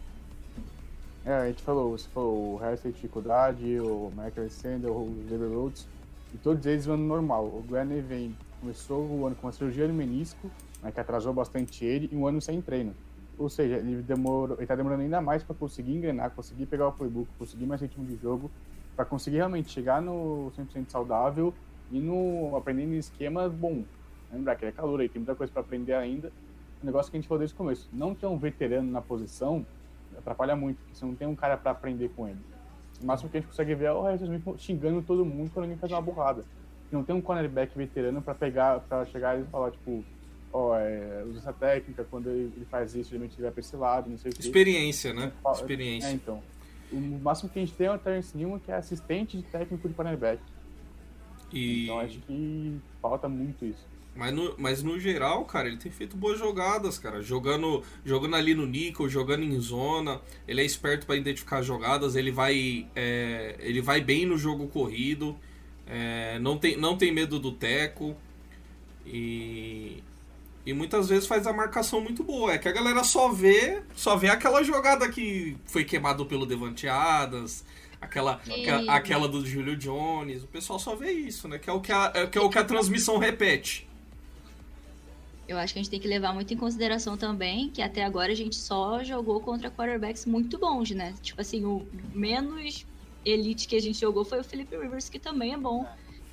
É, a gente falou, você falou o Harris tem dificuldade, o Michael Alexander, o Xavier Rhodes, e todos eles no normal. O Glenn vem, começou o ano com uma cirurgia no menisco, né, que atrasou bastante ele, e um ano sem treino. Ou seja, ele demorou, ele tá demorando ainda mais para conseguir engrenar, conseguir pegar o playbook, conseguir mais ritmo de jogo, para conseguir realmente chegar no 100% saudável e no aprendendo em esquema bom. Lembrar que ele é calor aí, tem muita coisa para aprender ainda. O negócio que a gente falou desde o começo, não ter um veterano na posição atrapalha muito, porque você não tem um cara para aprender com ele. O máximo que a gente consegue ver é o Harrison Smith xingando todo mundo quando alguém faz uma burrada. Não tem um cornerback veterano para pegar, para chegar e falar, tipo, ó, é, usa essa técnica, quando ele, ele faz isso, ele vai pra esse lado, não sei o que. Experiência, né? É, Experiência. então. O máximo que a gente tem é o Terence Newman, que é assistente de técnico de cornerback. E... Então acho que falta muito isso. Mas no, mas no geral, cara, ele tem feito boas jogadas, cara. Jogando, jogando ali no nickel, jogando em zona. Ele é esperto para identificar jogadas. Ele vai, é, ele vai bem no jogo corrido. é, não, tem, não tem medo do teco. E, e muitas vezes faz a marcação muito boa. É que a galera só vê, só vê aquela jogada que foi queimado pelo Devante Adams, aquela, aquela, aquela do Julio Jones. O pessoal só vê isso, né? Que é o que a, é, que é o que a transmissão repete. Eu acho que a gente tem que levar muito em consideração também que até agora a gente só jogou contra quarterbacks muito bons, né? Tipo assim, o menos elite que a gente jogou foi o Philip Rivers, que também é bom.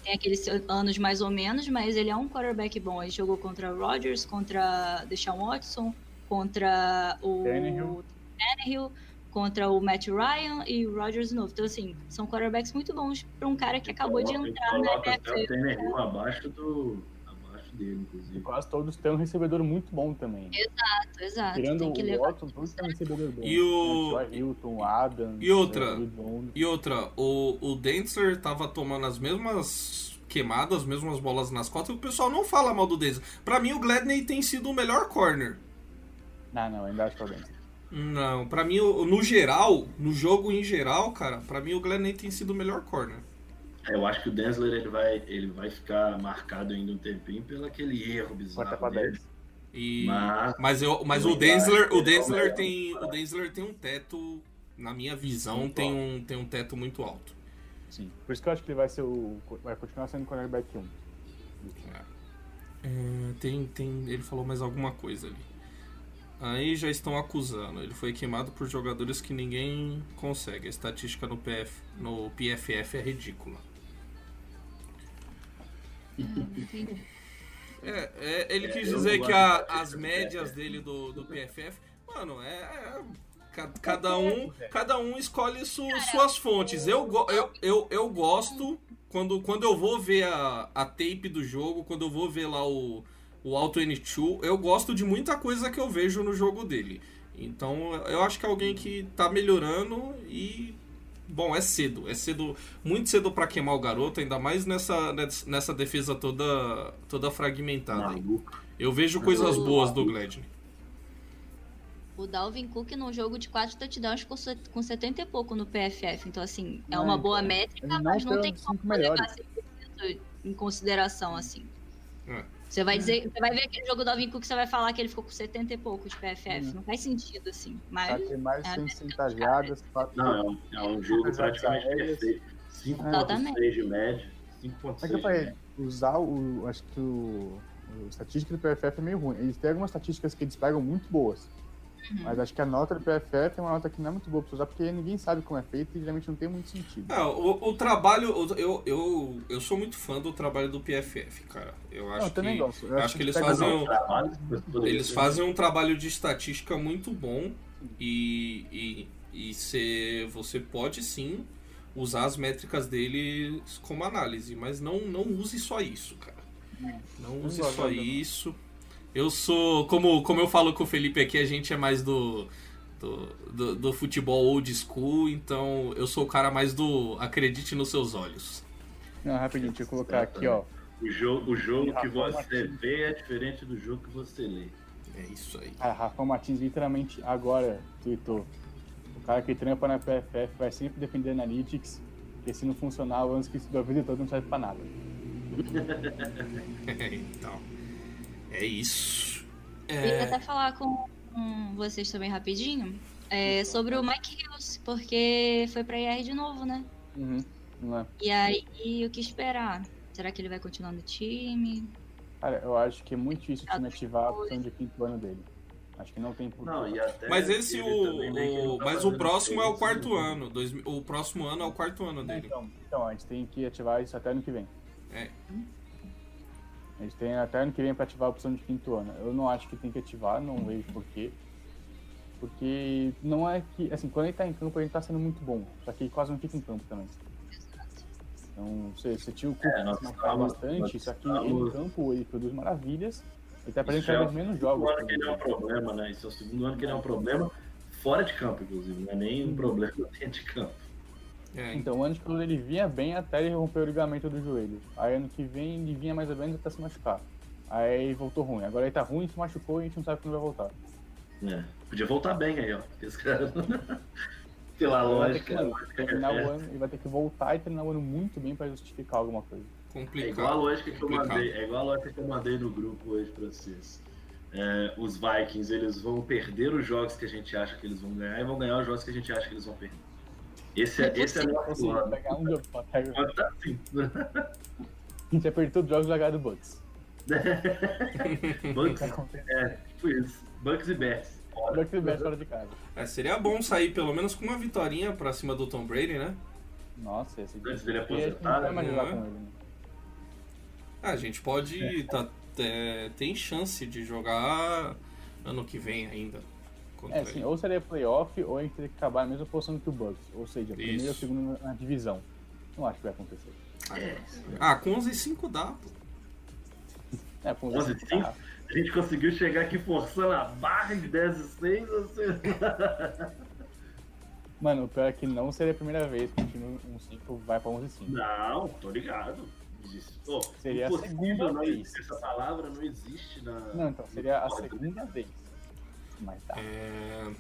Tem aqueles anos mais ou menos, mas ele é um quarterback bom. Ele jogou contra o Rodgers, contra Deshaun Watson, contra o Tannehill. Tannehill, contra o Matt Ryan e o Rodgers de novo. Então, assim, são quarterbacks muito bons para um cara que acabou de entrar na coloca até o NFL. Tannehill abaixo do, dele, E inclusive. quase todos têm um recebedor muito bom também. Exato, exato. Tirando tem que o. Watson, todos têm um recebedor bom. E o- Né? Hilton, Adams. E outra? E outra, o, o Densler tava tomando as mesmas queimadas, as mesmas bolas nas costas, e o pessoal não fala mal do Densler. Pra mim, o Gladney tem sido o melhor corner. Não, não, ainda acho que é o Densler. Não, pra mim, o- no geral, no jogo em geral, cara, pra mim o Gladney tem sido o melhor corner. É, Eu acho que o Densler ele vai, ele vai ficar marcado ainda um tempinho pelo aquele erro bizarro dele. 10. E, Mas- mas eu, mas o Densler, o Densler tem, o Densler tem um teto, na minha visão, Muito tem um, tem um teto muito alto. Sim. Por isso que eu acho que ele vai ser o. Vai continuar sendo o cornerback 1. É, tem, tem, ele falou mais alguma coisa ali. Aí já estão acusando. Ele foi queimado por jogadores que ninguém consegue. A estatística no, PF, no PFF é ridícula. É, é, ele É, quis dizer que a- as médias dele do, do PFF, mano, é. é- ca- cada, um, cada um escolhe su- suas fontes. Eu, eu, eu, eu gosto quando, quando eu vou ver a, a tape do jogo, quando eu vou ver lá o, o Auto N2, eu gosto de muita coisa que eu vejo no jogo dele. Então eu acho que é alguém que tá melhorando e. Bom, é cedo. É cedo, muito cedo pra queimar o garoto, ainda mais nessa, nessa defesa toda, toda fragmentada. Maluco. Eu vejo coisas boas do Gladney. O Dalvin Cook num jogo de 4 touchdowns com set- com 70 e pouco no PFF. Então, assim, é uma então, boa ele métrica, mas não tem como levar melhores. 100% em consideração, assim. É. Você vai dizer, você vai ver aquele jogo do Dalvin Cook, você vai falar que ele ficou com 70 e pouco de PFF. Hum. Não faz sentido, assim. Mas Vai ter mais é a 160 jardas, 4 Não, é um, é um jogo praticamente perfeito. 5.6 Exatamente. de média. É que eu 5.6 de falei, média. usar o. Acho que o. A estatística do PFF é meio ruim. Eles têm algumas estatísticas que eles pegam muito boas. Uhum. Mas acho que a nota do PFF é uma nota que não é muito boa pra você usar, porque ninguém sabe como é feito e geralmente não tem muito sentido. Ah, o, o trabalho. Eu, eu, eu sou muito fã do trabalho do PFF, cara. Eu acho Não, eu também que. gosto. Eu acho que eles pega- fazem um- trabalho, Eles ser- fazem um trabalho de estatística muito bom e, e, e cê- você pode sim usar as métricas deles como análise, mas não, não use só isso, cara. Não use só isso. Eu sou, como, como eu falo com o Felipe aqui, a gente é mais do, do, do, do futebol old school, então eu sou o cara mais do acredite nos seus olhos. Não, rapidinho, deixa eu colocar aqui, ó. O jogo, o jogo que Rafael você Martins. vê é diferente do jogo que você lê. É isso aí. A Rafa Martins literalmente agora tweetou. O cara que trampa na PFF vai sempre defender Analytics, porque se não funcionar, o ano que a vida toda não serve pra nada. então, é isso. Eu É, até falar com, vocês também rapidinho é, sobre o Mike Hills, porque foi pra IR de novo, né? Uhum. É? E aí, o que esperar? Será que ele vai continuar no time? Cara, eu acho que é muito difícil o time ativar a opção de quinto ano dele. Acho que não tem por Não, e até Mas esse ele o, o- tá mas o próximo é o quarto né? ano. Dois, o próximo ano é o quarto ano dele. Então, então, a gente tem que ativar isso até ano que vem. É. A gente tem até ano que vem pra ativar a opção de quinto ano. Eu não acho que tem que ativar, não vejo porquê. Porque não é que. Assim, quando ele tá em campo, ele tá sendo muito bom. Só que ele quase não fica em campo também. Então, você, você tinha o Cook É, que marcava bastante, só que ele em campo ele produz maravilhas. Ele tá perdendo cada vez menos jogos. ano que ele é um problema, né? Isso é o segundo ano que ele é um problema fora de campo, inclusive. Não é nem um problema dentro de campo. É, Então, o ano de calor ele vinha bem até ele romper o ligamento do joelho. Aí ano que vem ele vinha mais ou menos até se machucar. Aí voltou ruim. Agora ele tá ruim, se machucou e a gente não sabe quando vai voltar. É. Podia voltar bem aí, ó. porque Esse cara... Pela Ele vai ter que, lógica. lógica é essa. ano, ele vai ter que voltar e terminar o ano muito bem pra justificar alguma coisa. É igual a complicado. lógica que eu Complicado. mandei, é igual a lógica que eu mandei no grupo hoje pra vocês. É, os Vikings, eles vão perder os jogos que a gente acha que eles vão ganhar e vão ganhar os jogos que a gente acha que eles vão perder. Esse é, esse é o seja, plano. pegar um jogo pra pegar. Tá assim. A gente vai perder todos os jogos jogados do Bucks. Bucks, acontecer. é, tipo isso. Bucks e Bears. Bucks e Bears fora de casa. É, seria bom sair pelo menos com uma vitória pra cima do Tom Brady, né? Nossa, esse Antes dele gente aposentar, né? jogar com ele. né? Ah, a gente pode. Tá, é, tem chance de jogar ano que vem ainda. Contra É, assim, ou seria playoff, ou a gente teria que acabar na mesma posição que o Bucks. Ou seja, primeiro ou Isso. segundo na divisão. Não acho que vai acontecer. É, Ah, com 11 e 5 dá, pô. É, com 11 11 e 5? A gente conseguiu chegar aqui forçando a barra de 10 e 6. Você... Mano, o pior é que não seria a primeira vez que o time 1-5 vai pra 11 5. Não, tô ligado. Pô, Seria a segunda não vez. Essa palavra não existe na. Não, então, seria a segunda vez. Mas tá. É,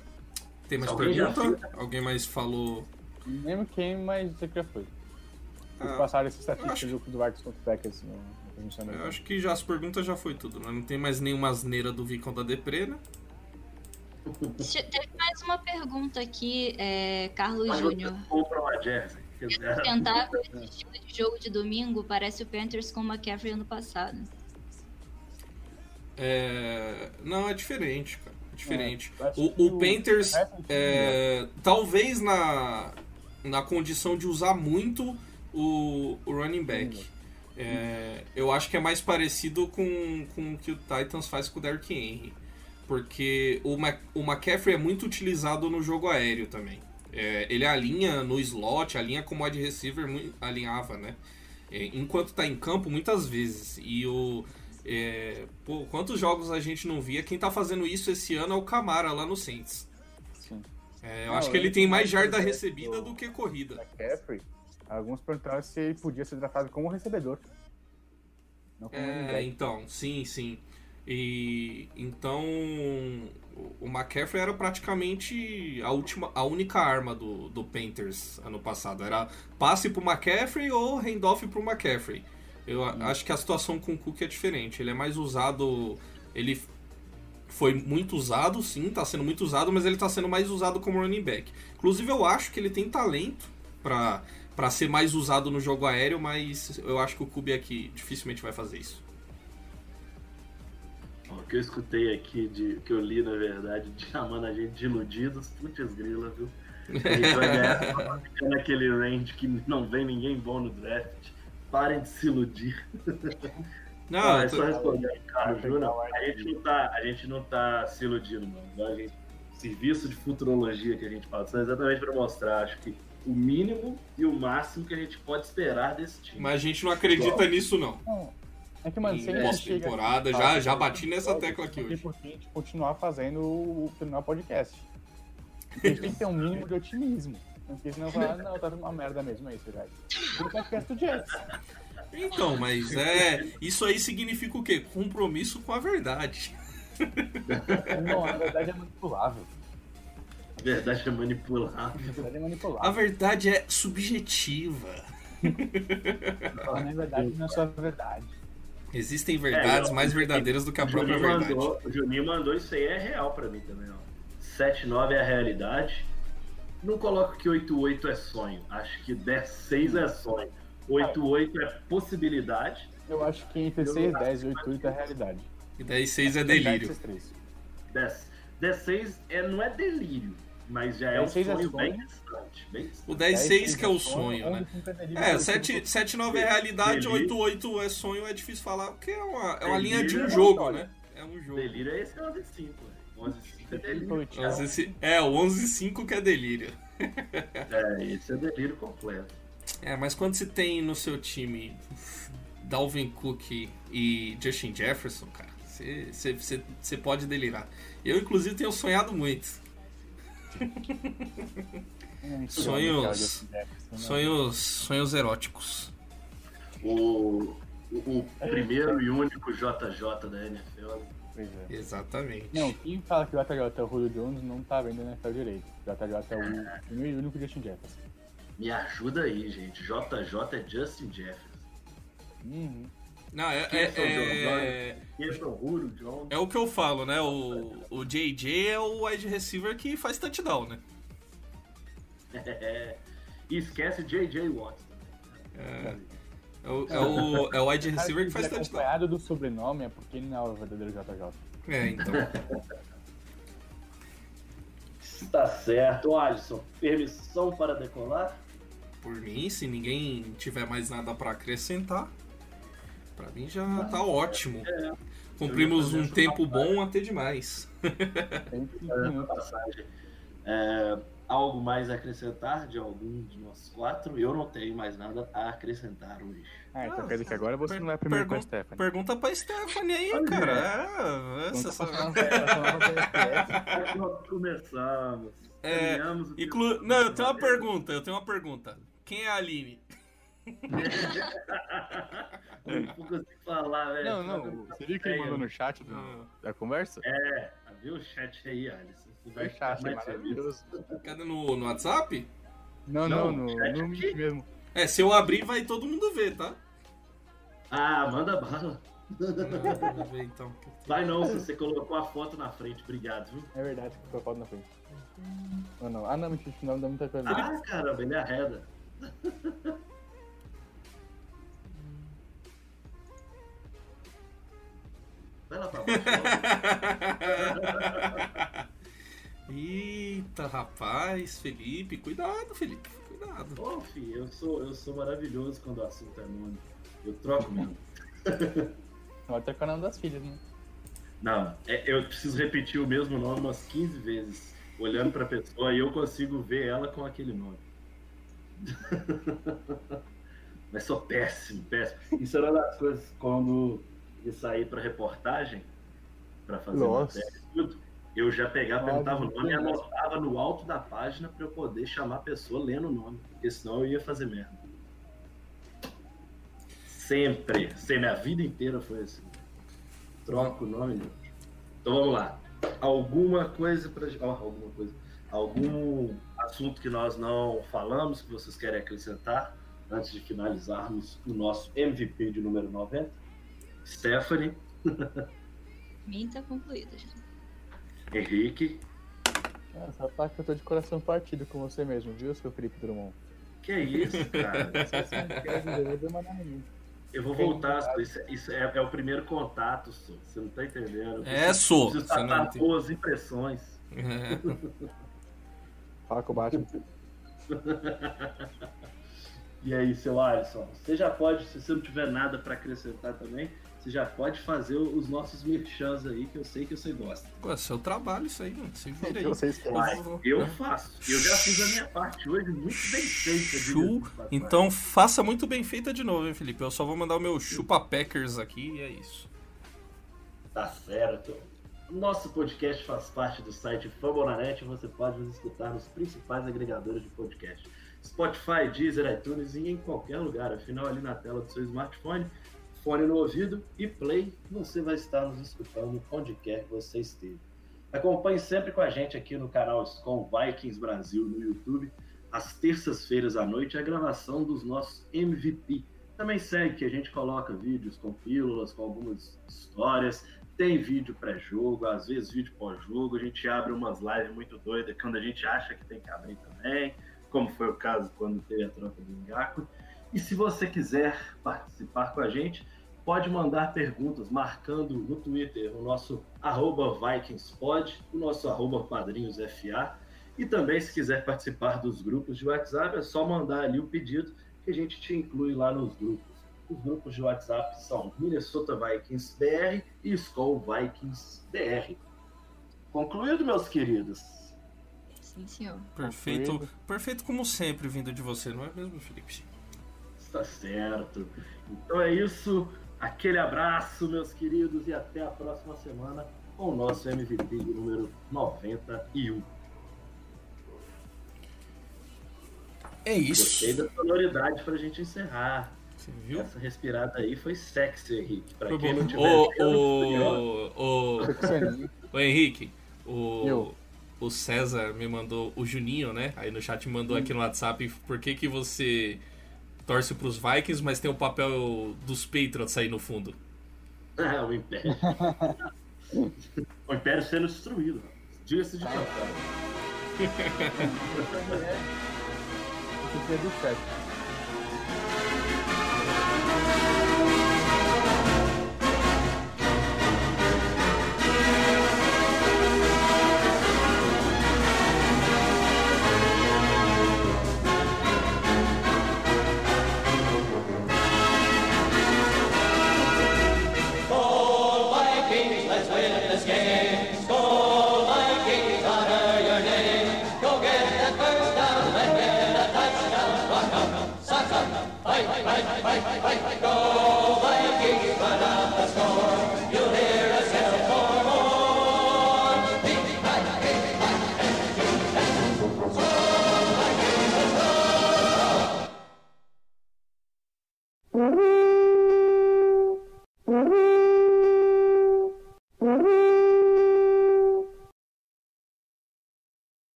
Tem mais Alguém já pergunta? Alguém mais falou? Não lembro quem, mas isso aqui já foi. Eles Ah, passaram essa eu acho- do, Vikings contra o Packers no, Eu acho que já as perguntas já foi tudo, né? Não tem mais nenhuma asneira do Vicon da Depre, né? Teve mais uma pergunta aqui, é, Carlos Mas Júnior. compra uma jersey. Tentar esse estilo de jogo de domingo parece o Panthers com o McCaffrey ano passado. É... Não, é diferente, cara. É diferente. É, o, o Panthers, o time é, talvez na, na condição de usar muito o, o running back. É, eu acho que é mais parecido com, com o que o Titans faz com o Derrick Henry. Porque o, Ma, o McCaffrey é muito utilizado no jogo aéreo também. É, ele alinha no slot, alinha como wide receiver, alinhava, né? É, enquanto tá em campo, muitas vezes. E o. é, pô, quantos jogos a gente não via? Quem tá fazendo isso esse ano é o Camara lá no Saints. Sim. É, eu Não, acho que ele tem mais jarda recebida do que corrida. McCaffrey, alguns perguntaram se ele podia ser draftado como recebedor. Não como É, então, sim, sim. E então o- o McCaffrey era praticamente a última, a única arma do, do Panthers ano passado. Era passe pro McCaffrey ou handoff pro McCaffrey. Eu acho que a situação com o Cook é diferente. Ele é mais usado. Ele foi muito usado, sim, tá sendo muito usado, mas ele tá sendo mais usado como running back. Inclusive, eu acho que ele tem talento pra, pra ser mais usado no jogo aéreo, mas eu acho que o Kubiak dificilmente vai fazer isso. O que eu escutei aqui, de, que eu li na verdade, de chamando a gente de iludidos, putz grila, viu? A gente vai ganhar naquele range que não vem ninguém bom no draft. Parem de se iludir. Não, Ah, é tô- só responder cara, Vai pegar Júnior. o A gente não tá, a gente não tá se iludindo, não. A gente, serviço de futurologia que a gente passou é exatamente para mostrar, acho que o mínimo e o máximo que a gente pode esperar desse time. mas a gente não acredita nisso, não. Não, é que, mano, Em se a gente chega pós-temporada, aqui e já- fala já bati nessa tecla aqui não hoje. por que a gente continuar fazendo o terminar o podcast. Porque a gente tem que ter um mínimo de otimismo. Porque senão falar, não, tá uma merda mesmo, é isso, velho. Por podcast do Jets. Então, mas é. Isso aí significa o quê? Compromisso com a verdade. Não, na verdade é manipulável. A verdade é manipulável. Na verdade é A manipulável. verdade é subjetiva. Na verdade não é só a verdade. Existem verdades É, mais verdadeiras do que a própria Juninho verdade. mandou, o Juninho mandou isso aí, é real pra mim também, ó. 7-9 é a realidade. Não coloco que 8-8 é sonho. Acho que 10-6 é sonho. 8-8 é possibilidade. Eu acho que entre 6, 10 e 8, 8 é realidade. E 10 6 é delírio. Esses três. 10, 10-6 é, não é delírio, mas já é um 10-6 é sonho bem sonho. distante. Bem distante. O 10 6 que é o 10, sonho, né? 11, 5 delírio, É, 8, 7, 7 9 é realidade, Delírio. 8 8 é sonho, é difícil falar, porque é uma, é uma linha de um é jogo, né? É um jogo. Delírio é esse 11-5. 11-5 é delírio. 8, 11 ci- É, o 11 5 que é delírio. É, esse é delírio completo. É, mas quando você tem no seu time Dalvin Cook e Justin Jefferson, cara, você, você, você, você pode delirar. Eu, inclusive, tenho sonhado muito. Sonhos- Sonhos, sonhos eróticos. O, o, o primeiro e único JJ da NFL. Pois é. Exatamente. Não, quem fala que o JJ é o Julio Jones não tá vendo na NFL direito. O JJ é o primeiro e único Justin Jefferson. Me ajuda aí, gente. JJ é Justin Jefferson. Uhum. Não, é, é, é, é o Julio Jones? é o que eu falo, né? O, o JJ é o wide receiver que faz touchdown, né? É. E esquece J.J. Watt também. É, é o, é, o, é o wide receiver que faz é touchdown. acompanhado do sobrenome é porque ele não é o verdadeiro JJ. É, então. Está certo. Alisson, permissão para decolar? Por mim, se ninguém tiver mais nada pra acrescentar, pra mim já tá ótimo. Cumprimos um tempo bom até demais. Tem 5 É, minutos. passagem. É, algo mais a acrescentar de algum de nós quatro? Eu não tenho mais nada a acrescentar hoje. Ah, então Ah, quer dizer que agora você per- não é primeiro com a Stephanie. Pergunta pra Stephanie aí, Olha. cara. É, essa, pra essa- Stephanie. Nós começamos. É, Inclu... Não, eu tenho uma pergunta, eu tenho uma pergunta. Quem é a Aline? Não consigo falar, velho. Não, não, você viu que ele mandou no chat do- da conversa? É, viu o chat aí, Alisson? Ficar chat, é maravilhoso. Cadê no, no WhatsApp? Não, Não, não, no, no. Meet mesmo. É, se eu abrir, vai todo mundo ver, tá? Ah, manda bala. Vamos ver então. Vai não, se você colocou a foto na frente. Obrigado, viu? É verdade, que foi a foto na frente. Ou não? Ah, não, mentira, não dá muita coisa. Ah, caramba, ele arreda. Vai lá pra baixo. Eita, rapaz, Felipe, cuidado, Felipe, cuidado. Ô, filho, eu sou, eu sou maravilhoso quando o assunto é nome. Eu troco mesmo. Vai trocar o nome das filhas, né? Não, é- eu preciso repetir o mesmo nome umas 15 vezes. Olhando pra pessoa e eu consigo ver ela com aquele nome. Mas sou péssimo, péssimo. Isso era uma das coisas quando ia sair pra reportagem, pra fazer Nossa. matéria e tudo. Eu já pegava, Ah, perguntava o nome e anotava no alto da página pra eu poder chamar a pessoa lendo o nome. Porque senão eu ia fazer merda. Sempre. Sempre. A vida inteira foi assim. Troca o nome. gente. Então vamos lá. Alguma coisa pra. ó, alguma coisa. Algum assunto que nós não falamos que vocês querem acrescentar antes de finalizarmos o nosso MVP de número 90? Stephanie, Mim tá concluída já. Henrique. Ah, tá que eu tô de coração partido com você mesmo, viu, seu Felipe Drummond? Que é isso, cara? Dizer, eu vou voltar. Isso, isso é, é o primeiro contato, só. Você não tá entendendo. É, sou. Preciso não entende. boas impressões. É. Fala com o Batman. E aí, seu Alisson, você já pode, se você não tiver nada para acrescentar também, você já pode fazer os nossos merchans aí, que eu sei que você gosta. Pô, é seu trabalho isso aí, mano. Se vira aí. Vocês. Mas eu faço. Eu já fiz a minha parte hoje muito bem feita. Passagem. Então faça muito bem feita de novo, hein, Felipe. Eu só vou mandar o meu chupa Packers aqui e é isso. Tá certo. Nosso podcast faz parte do site Fambonanet. Você pode nos escutar nos principais agregadores de podcast. Spotify, Deezer, iTunes e em qualquer lugar. Afinal, ali na tela do seu smartphone, fone no ouvido e play, você vai estar nos escutando onde quer que você esteja. Acompanhe sempre com a gente aqui no canal Scom Vikings Brasil no YouTube. Às terças-feiras à noite, a gravação dos nossos MVP. Também segue que a gente coloca vídeos com pílulas, com algumas histórias. Tem vídeo pré-jogo, às vezes vídeo pós-jogo. A gente abre umas lives muito doidas quando a gente acha que tem que abrir também, como foi o caso quando teve a troca do Ngaku. E se você quiser participar com a gente, pode mandar perguntas marcando no Twitter o nosso arroba VikingsPod, o nosso arroba PadrinhosFA. E também, se quiser participar dos grupos de WhatsApp, é só mandar ali o pedido que a gente te inclui lá nos grupos. Os grupos de WhatsApp são Minnesota Vikings BR e Skull Vikings BR. Concluído, meus queridos? Sim, senhor. Perfeito, Concluído. perfeito como sempre vindo de você, não é mesmo, Felipe? Está certo. Então é isso. Aquele abraço, meus queridos, e até a próxima semana com o nosso MVP número 91. É Gostei isso. da sonoridade pra gente encerrar. Você viu? Essa respirada aí foi sexy, Henrique. Pra Foi quem bom. não tiver Ô, vendo, ô, ô, Sexaninho. ô, Henrique, o, Eu. o César me mandou, o Juninho, né? Aí no chat mandou aqui no WhatsApp por que, que você torce pros Vikings, mas tem o papel dos Patriots aí no fundo. Ah, o Império. o Império sendo destruído. Diga-se de passagem. Esse aqui é do chat.